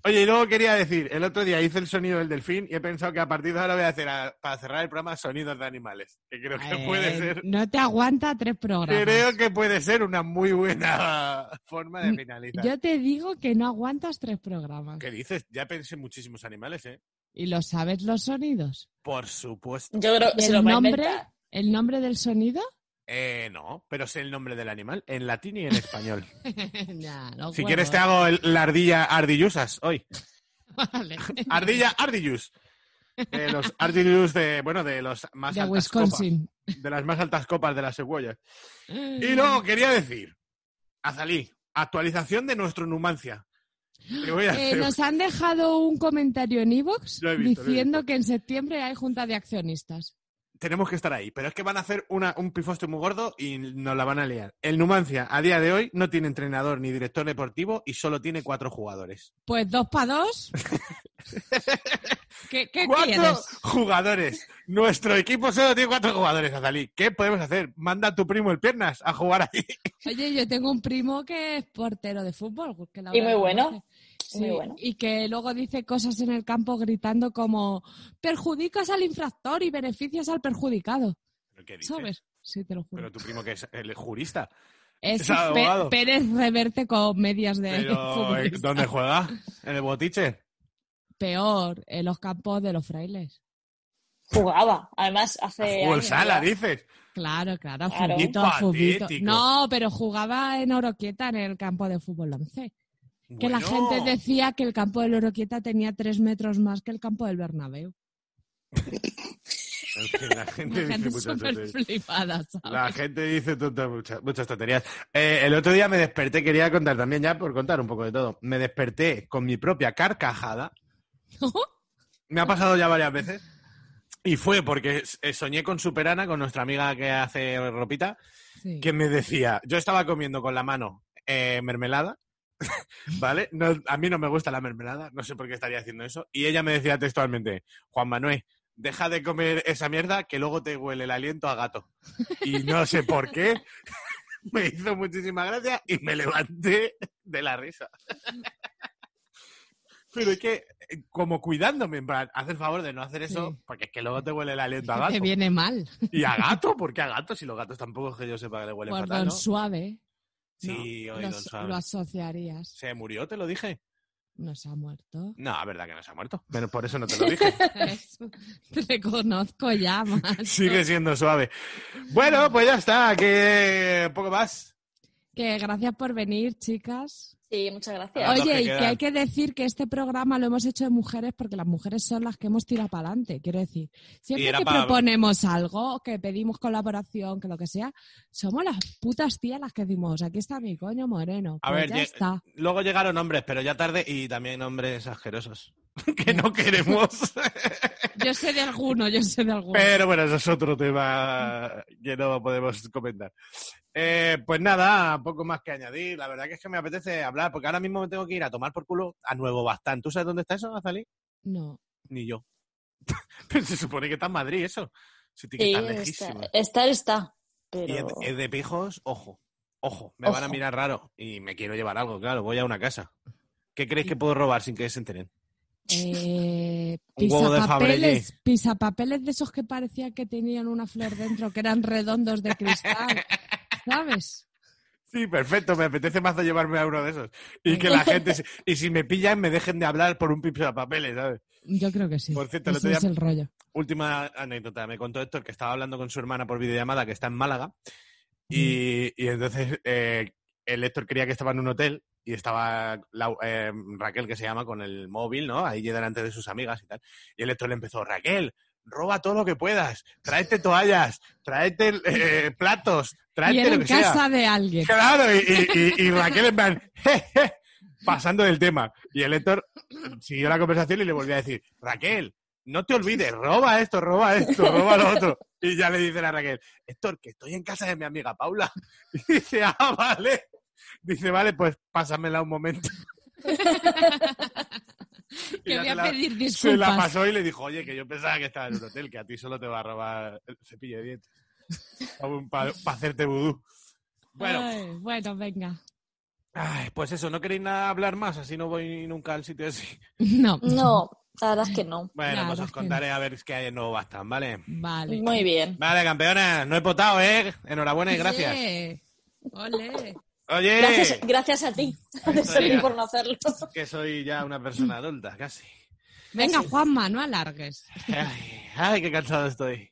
Oye, y luego quería decir, el otro día hice el sonido del delfín y he pensado que a partir de ahora voy a hacer, a- para cerrar el programa, sonidos de animales. Que creo que puede Eh, ser, No te aguanta tres programas. creo que puede ser una muy buena forma de finalizar. Yo te digo que no aguantas tres programas. ¿Qué dices? Ya pensé en muchísimos animales, ¿eh? ¿Y lo sabes los sonidos? Por supuesto. Yo creo que ¿Y se lo el va a nombre. ¿El nombre del sonido? Eh, no, pero sé el nombre del animal en latín y en español. Si quieres te hago el- la ardilla ardillusas hoy. Vale. Ardilla ardillus. De los ardillus de, bueno, de los más De altas Wisconsin. copas. De las más altas copas de las secuoyas. Y luego quería decir, Azalí, actualización de nuestro Numancia. Eh, nos han dejado un comentario en Evox diciendo que en septiembre hay junta de accionistas. Tenemos que estar ahí, pero es que van a hacer una, un pifoste muy gordo y nos la van a liar. El Numancia, a día de hoy, no tiene entrenador ni director deportivo y solo tiene cuatro jugadores. Pues dos para dos. ¿Qué, qué ¡Cuatro quieres? jugadores! Nuestro equipo solo tiene cuatro jugadores, Azalí. ¿Qué podemos hacer? Manda a tu primo el Piernas a jugar ahí. Oye, yo tengo un primo que es portero de fútbol. que la Y muy bueno. Y muy Sí, bueno. Y que luego dice cosas en el campo gritando como perjudicas al infractor y beneficias al perjudicado. ¿Pero qué dices? ¿Sabes? Sí, te lo juro. Pero tu primo que es el jurista. es es Pe- abogado. Pérez Reverte con medias de Pero, ¿eh? futbolista. ¿dónde juega? ¿En el botiche? Peor, en los campos de los frailes. Jugaba. Además, hace. Fútbol sala, ya. dices. Claro, claro, Claro. fubito, fubito. No, pero jugaba en Oroquieta en el campo de fútbol 11. Que la gente decía que el campo del Oroquieta tenía tres metros más que el campo del Bernabéu. La gente La dice muchas. La gente dice tonta- muchas, muchas tonterías. Eh, el otro día me desperté, quería contar también, ya por contar un poco de todo. Me desperté con mi propia carcajada. Me ha pasado ya varias veces. Y fue porque eh, soñé con Superana, con nuestra amiga que hace ropita, Sí. que me decía, yo estaba comiendo con la mano eh, mermelada, ¿vale? No, a mí no me gusta la mermelada, no sé por qué estaría haciendo eso. Y ella me decía textualmente, Juan Manuel, deja de comer esa mierda que luego te huele el aliento a gato. Y no sé por qué, me hizo muchísima gracia y me levanté de la risa. Pero es que, eh, como cuidándome, en plan, haz el favor de no hacer eso, Sí. porque es que luego te huele el aliento a gato. te viene mal. ¿Y a gato? ¿Por qué a gato? Si los gatos tampoco es que yo sepa que le huelen Por fatal, ¿no? suave. Sí, ¿no? hoy lo, don Suave. lo asociarías. ¿Se murió? ¿Te lo dije? No se ha muerto. No, es verdad que no se ha muerto. Pero por eso no te lo dije. Te reconozco ya, macho. Sigue siendo suave. Bueno, pues ya está. Que poco más. Que gracias por venir, chicas. Sí, muchas gracias. Oye, que y que hay que decir que este programa lo hemos hecho de mujeres porque las mujeres son las que hemos tirado para adelante. Quiero decir, siempre que proponemos algo, que pedimos colaboración, que lo que sea, somos las putas tías las que decimos, aquí está mi coño moreno. A Pues ver, ya lle- está. luego llegaron hombres, pero ya tarde, y también hombres asquerosos. que no queremos. Yo sé de alguno, yo sé de alguno. Pero bueno, eso es otro tema que no podemos comentar. Eh, pues nada, poco más que añadir. La verdad que es que me apetece hablar, porque ahora mismo me tengo que ir a tomar por culo a Nuevo Bastán. ¿Tú sabes dónde está eso, Azalí? No. Ni yo. Pero se supone que está en Madrid eso. Tiene que Sí, estar está, lejísimo. estar está. Y es, de pijos, ojo. Ojo, me van a mirar raro y me quiero llevar algo, claro, voy a una casa. ¿Qué creéis que puedo robar sin que se enteren? Eh, pisapapeles, pisapapeles de esos que parecía que tenían una flor dentro, que eran redondos de cristal, ¿sabes? Sí, perfecto, me apetece más de llevarme a uno de esos. Y que la gente, y si me pillan, me dejen de hablar por un piso de papeles, ¿sabes? Yo creo que sí. Por cierto, es el rollo. Última anécdota, me contó Héctor que estaba hablando con su hermana por videollamada, que está en Málaga, y, y entonces eh, el Héctor creía que estaba en un hotel y estaba la- eh, Raquel, que se llama, con el móvil, ¿no? Ahí delante de sus amigas y tal. Y el Héctor le empezó, Raquel, roba todo lo que puedas, tráete toallas, tráete eh, platos, Y tráete era lo en que sea. casa de alguien. Claro, y, y- y- y Raquel en plan, "Je, je", pasando del tema. Y el Héctor siguió la conversación y le volvió a decir, Raquel, no te olvides, roba esto, roba esto, roba lo otro. Y ya le dice a Raquel, Héctor, que estoy en casa de mi amiga Paula. Y dice, ah, vale. Dice, vale, pues pásamela un momento. Que voy se a la- pedir Se disculpas. la pasó y le dijo, oye, que yo pensaba que estaba en un hotel, que a ti solo te va a robar el cepillo de dientes. Para hacerte vudú. Bueno, Ay, bueno, venga. Ay, pues eso, ¿no queréis nada hablar más? Así no voy nunca al sitio así. No. No, la verdad es que no. Bueno, pues os contaré a ver qué hay en nuevo Bastan, ¿vale? Vale. Muy bien. Vale, campeonas, no he potado, ¿eh? Enhorabuena y gracias. Ole. Ole. Oye, Gracias, gracias a ti, ya. por no hacerlo. que soy ya una persona adulta, casi. Venga, Juanma, no alargues. Ay, ay, qué cansado estoy.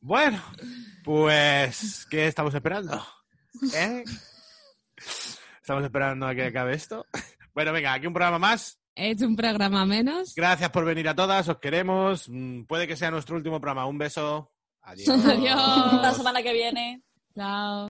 Bueno, pues, ¿qué estamos esperando? ¿Eh? ¿Estamos esperando a que acabe esto? Bueno, venga, aquí un programa más. Es un programa menos. Gracias por venir a todas, os queremos. Mm, Puede que sea nuestro último programa. Un beso. Adiós. Adiós. La semana que viene. Chao.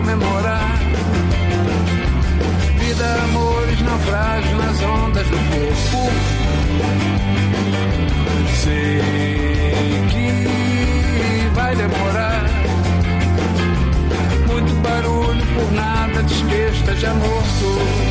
Comemorar. Vida, amores, naufrágios nas ondas do corpo. Sei que vai demorar. Muito barulho por nada, que esteja morto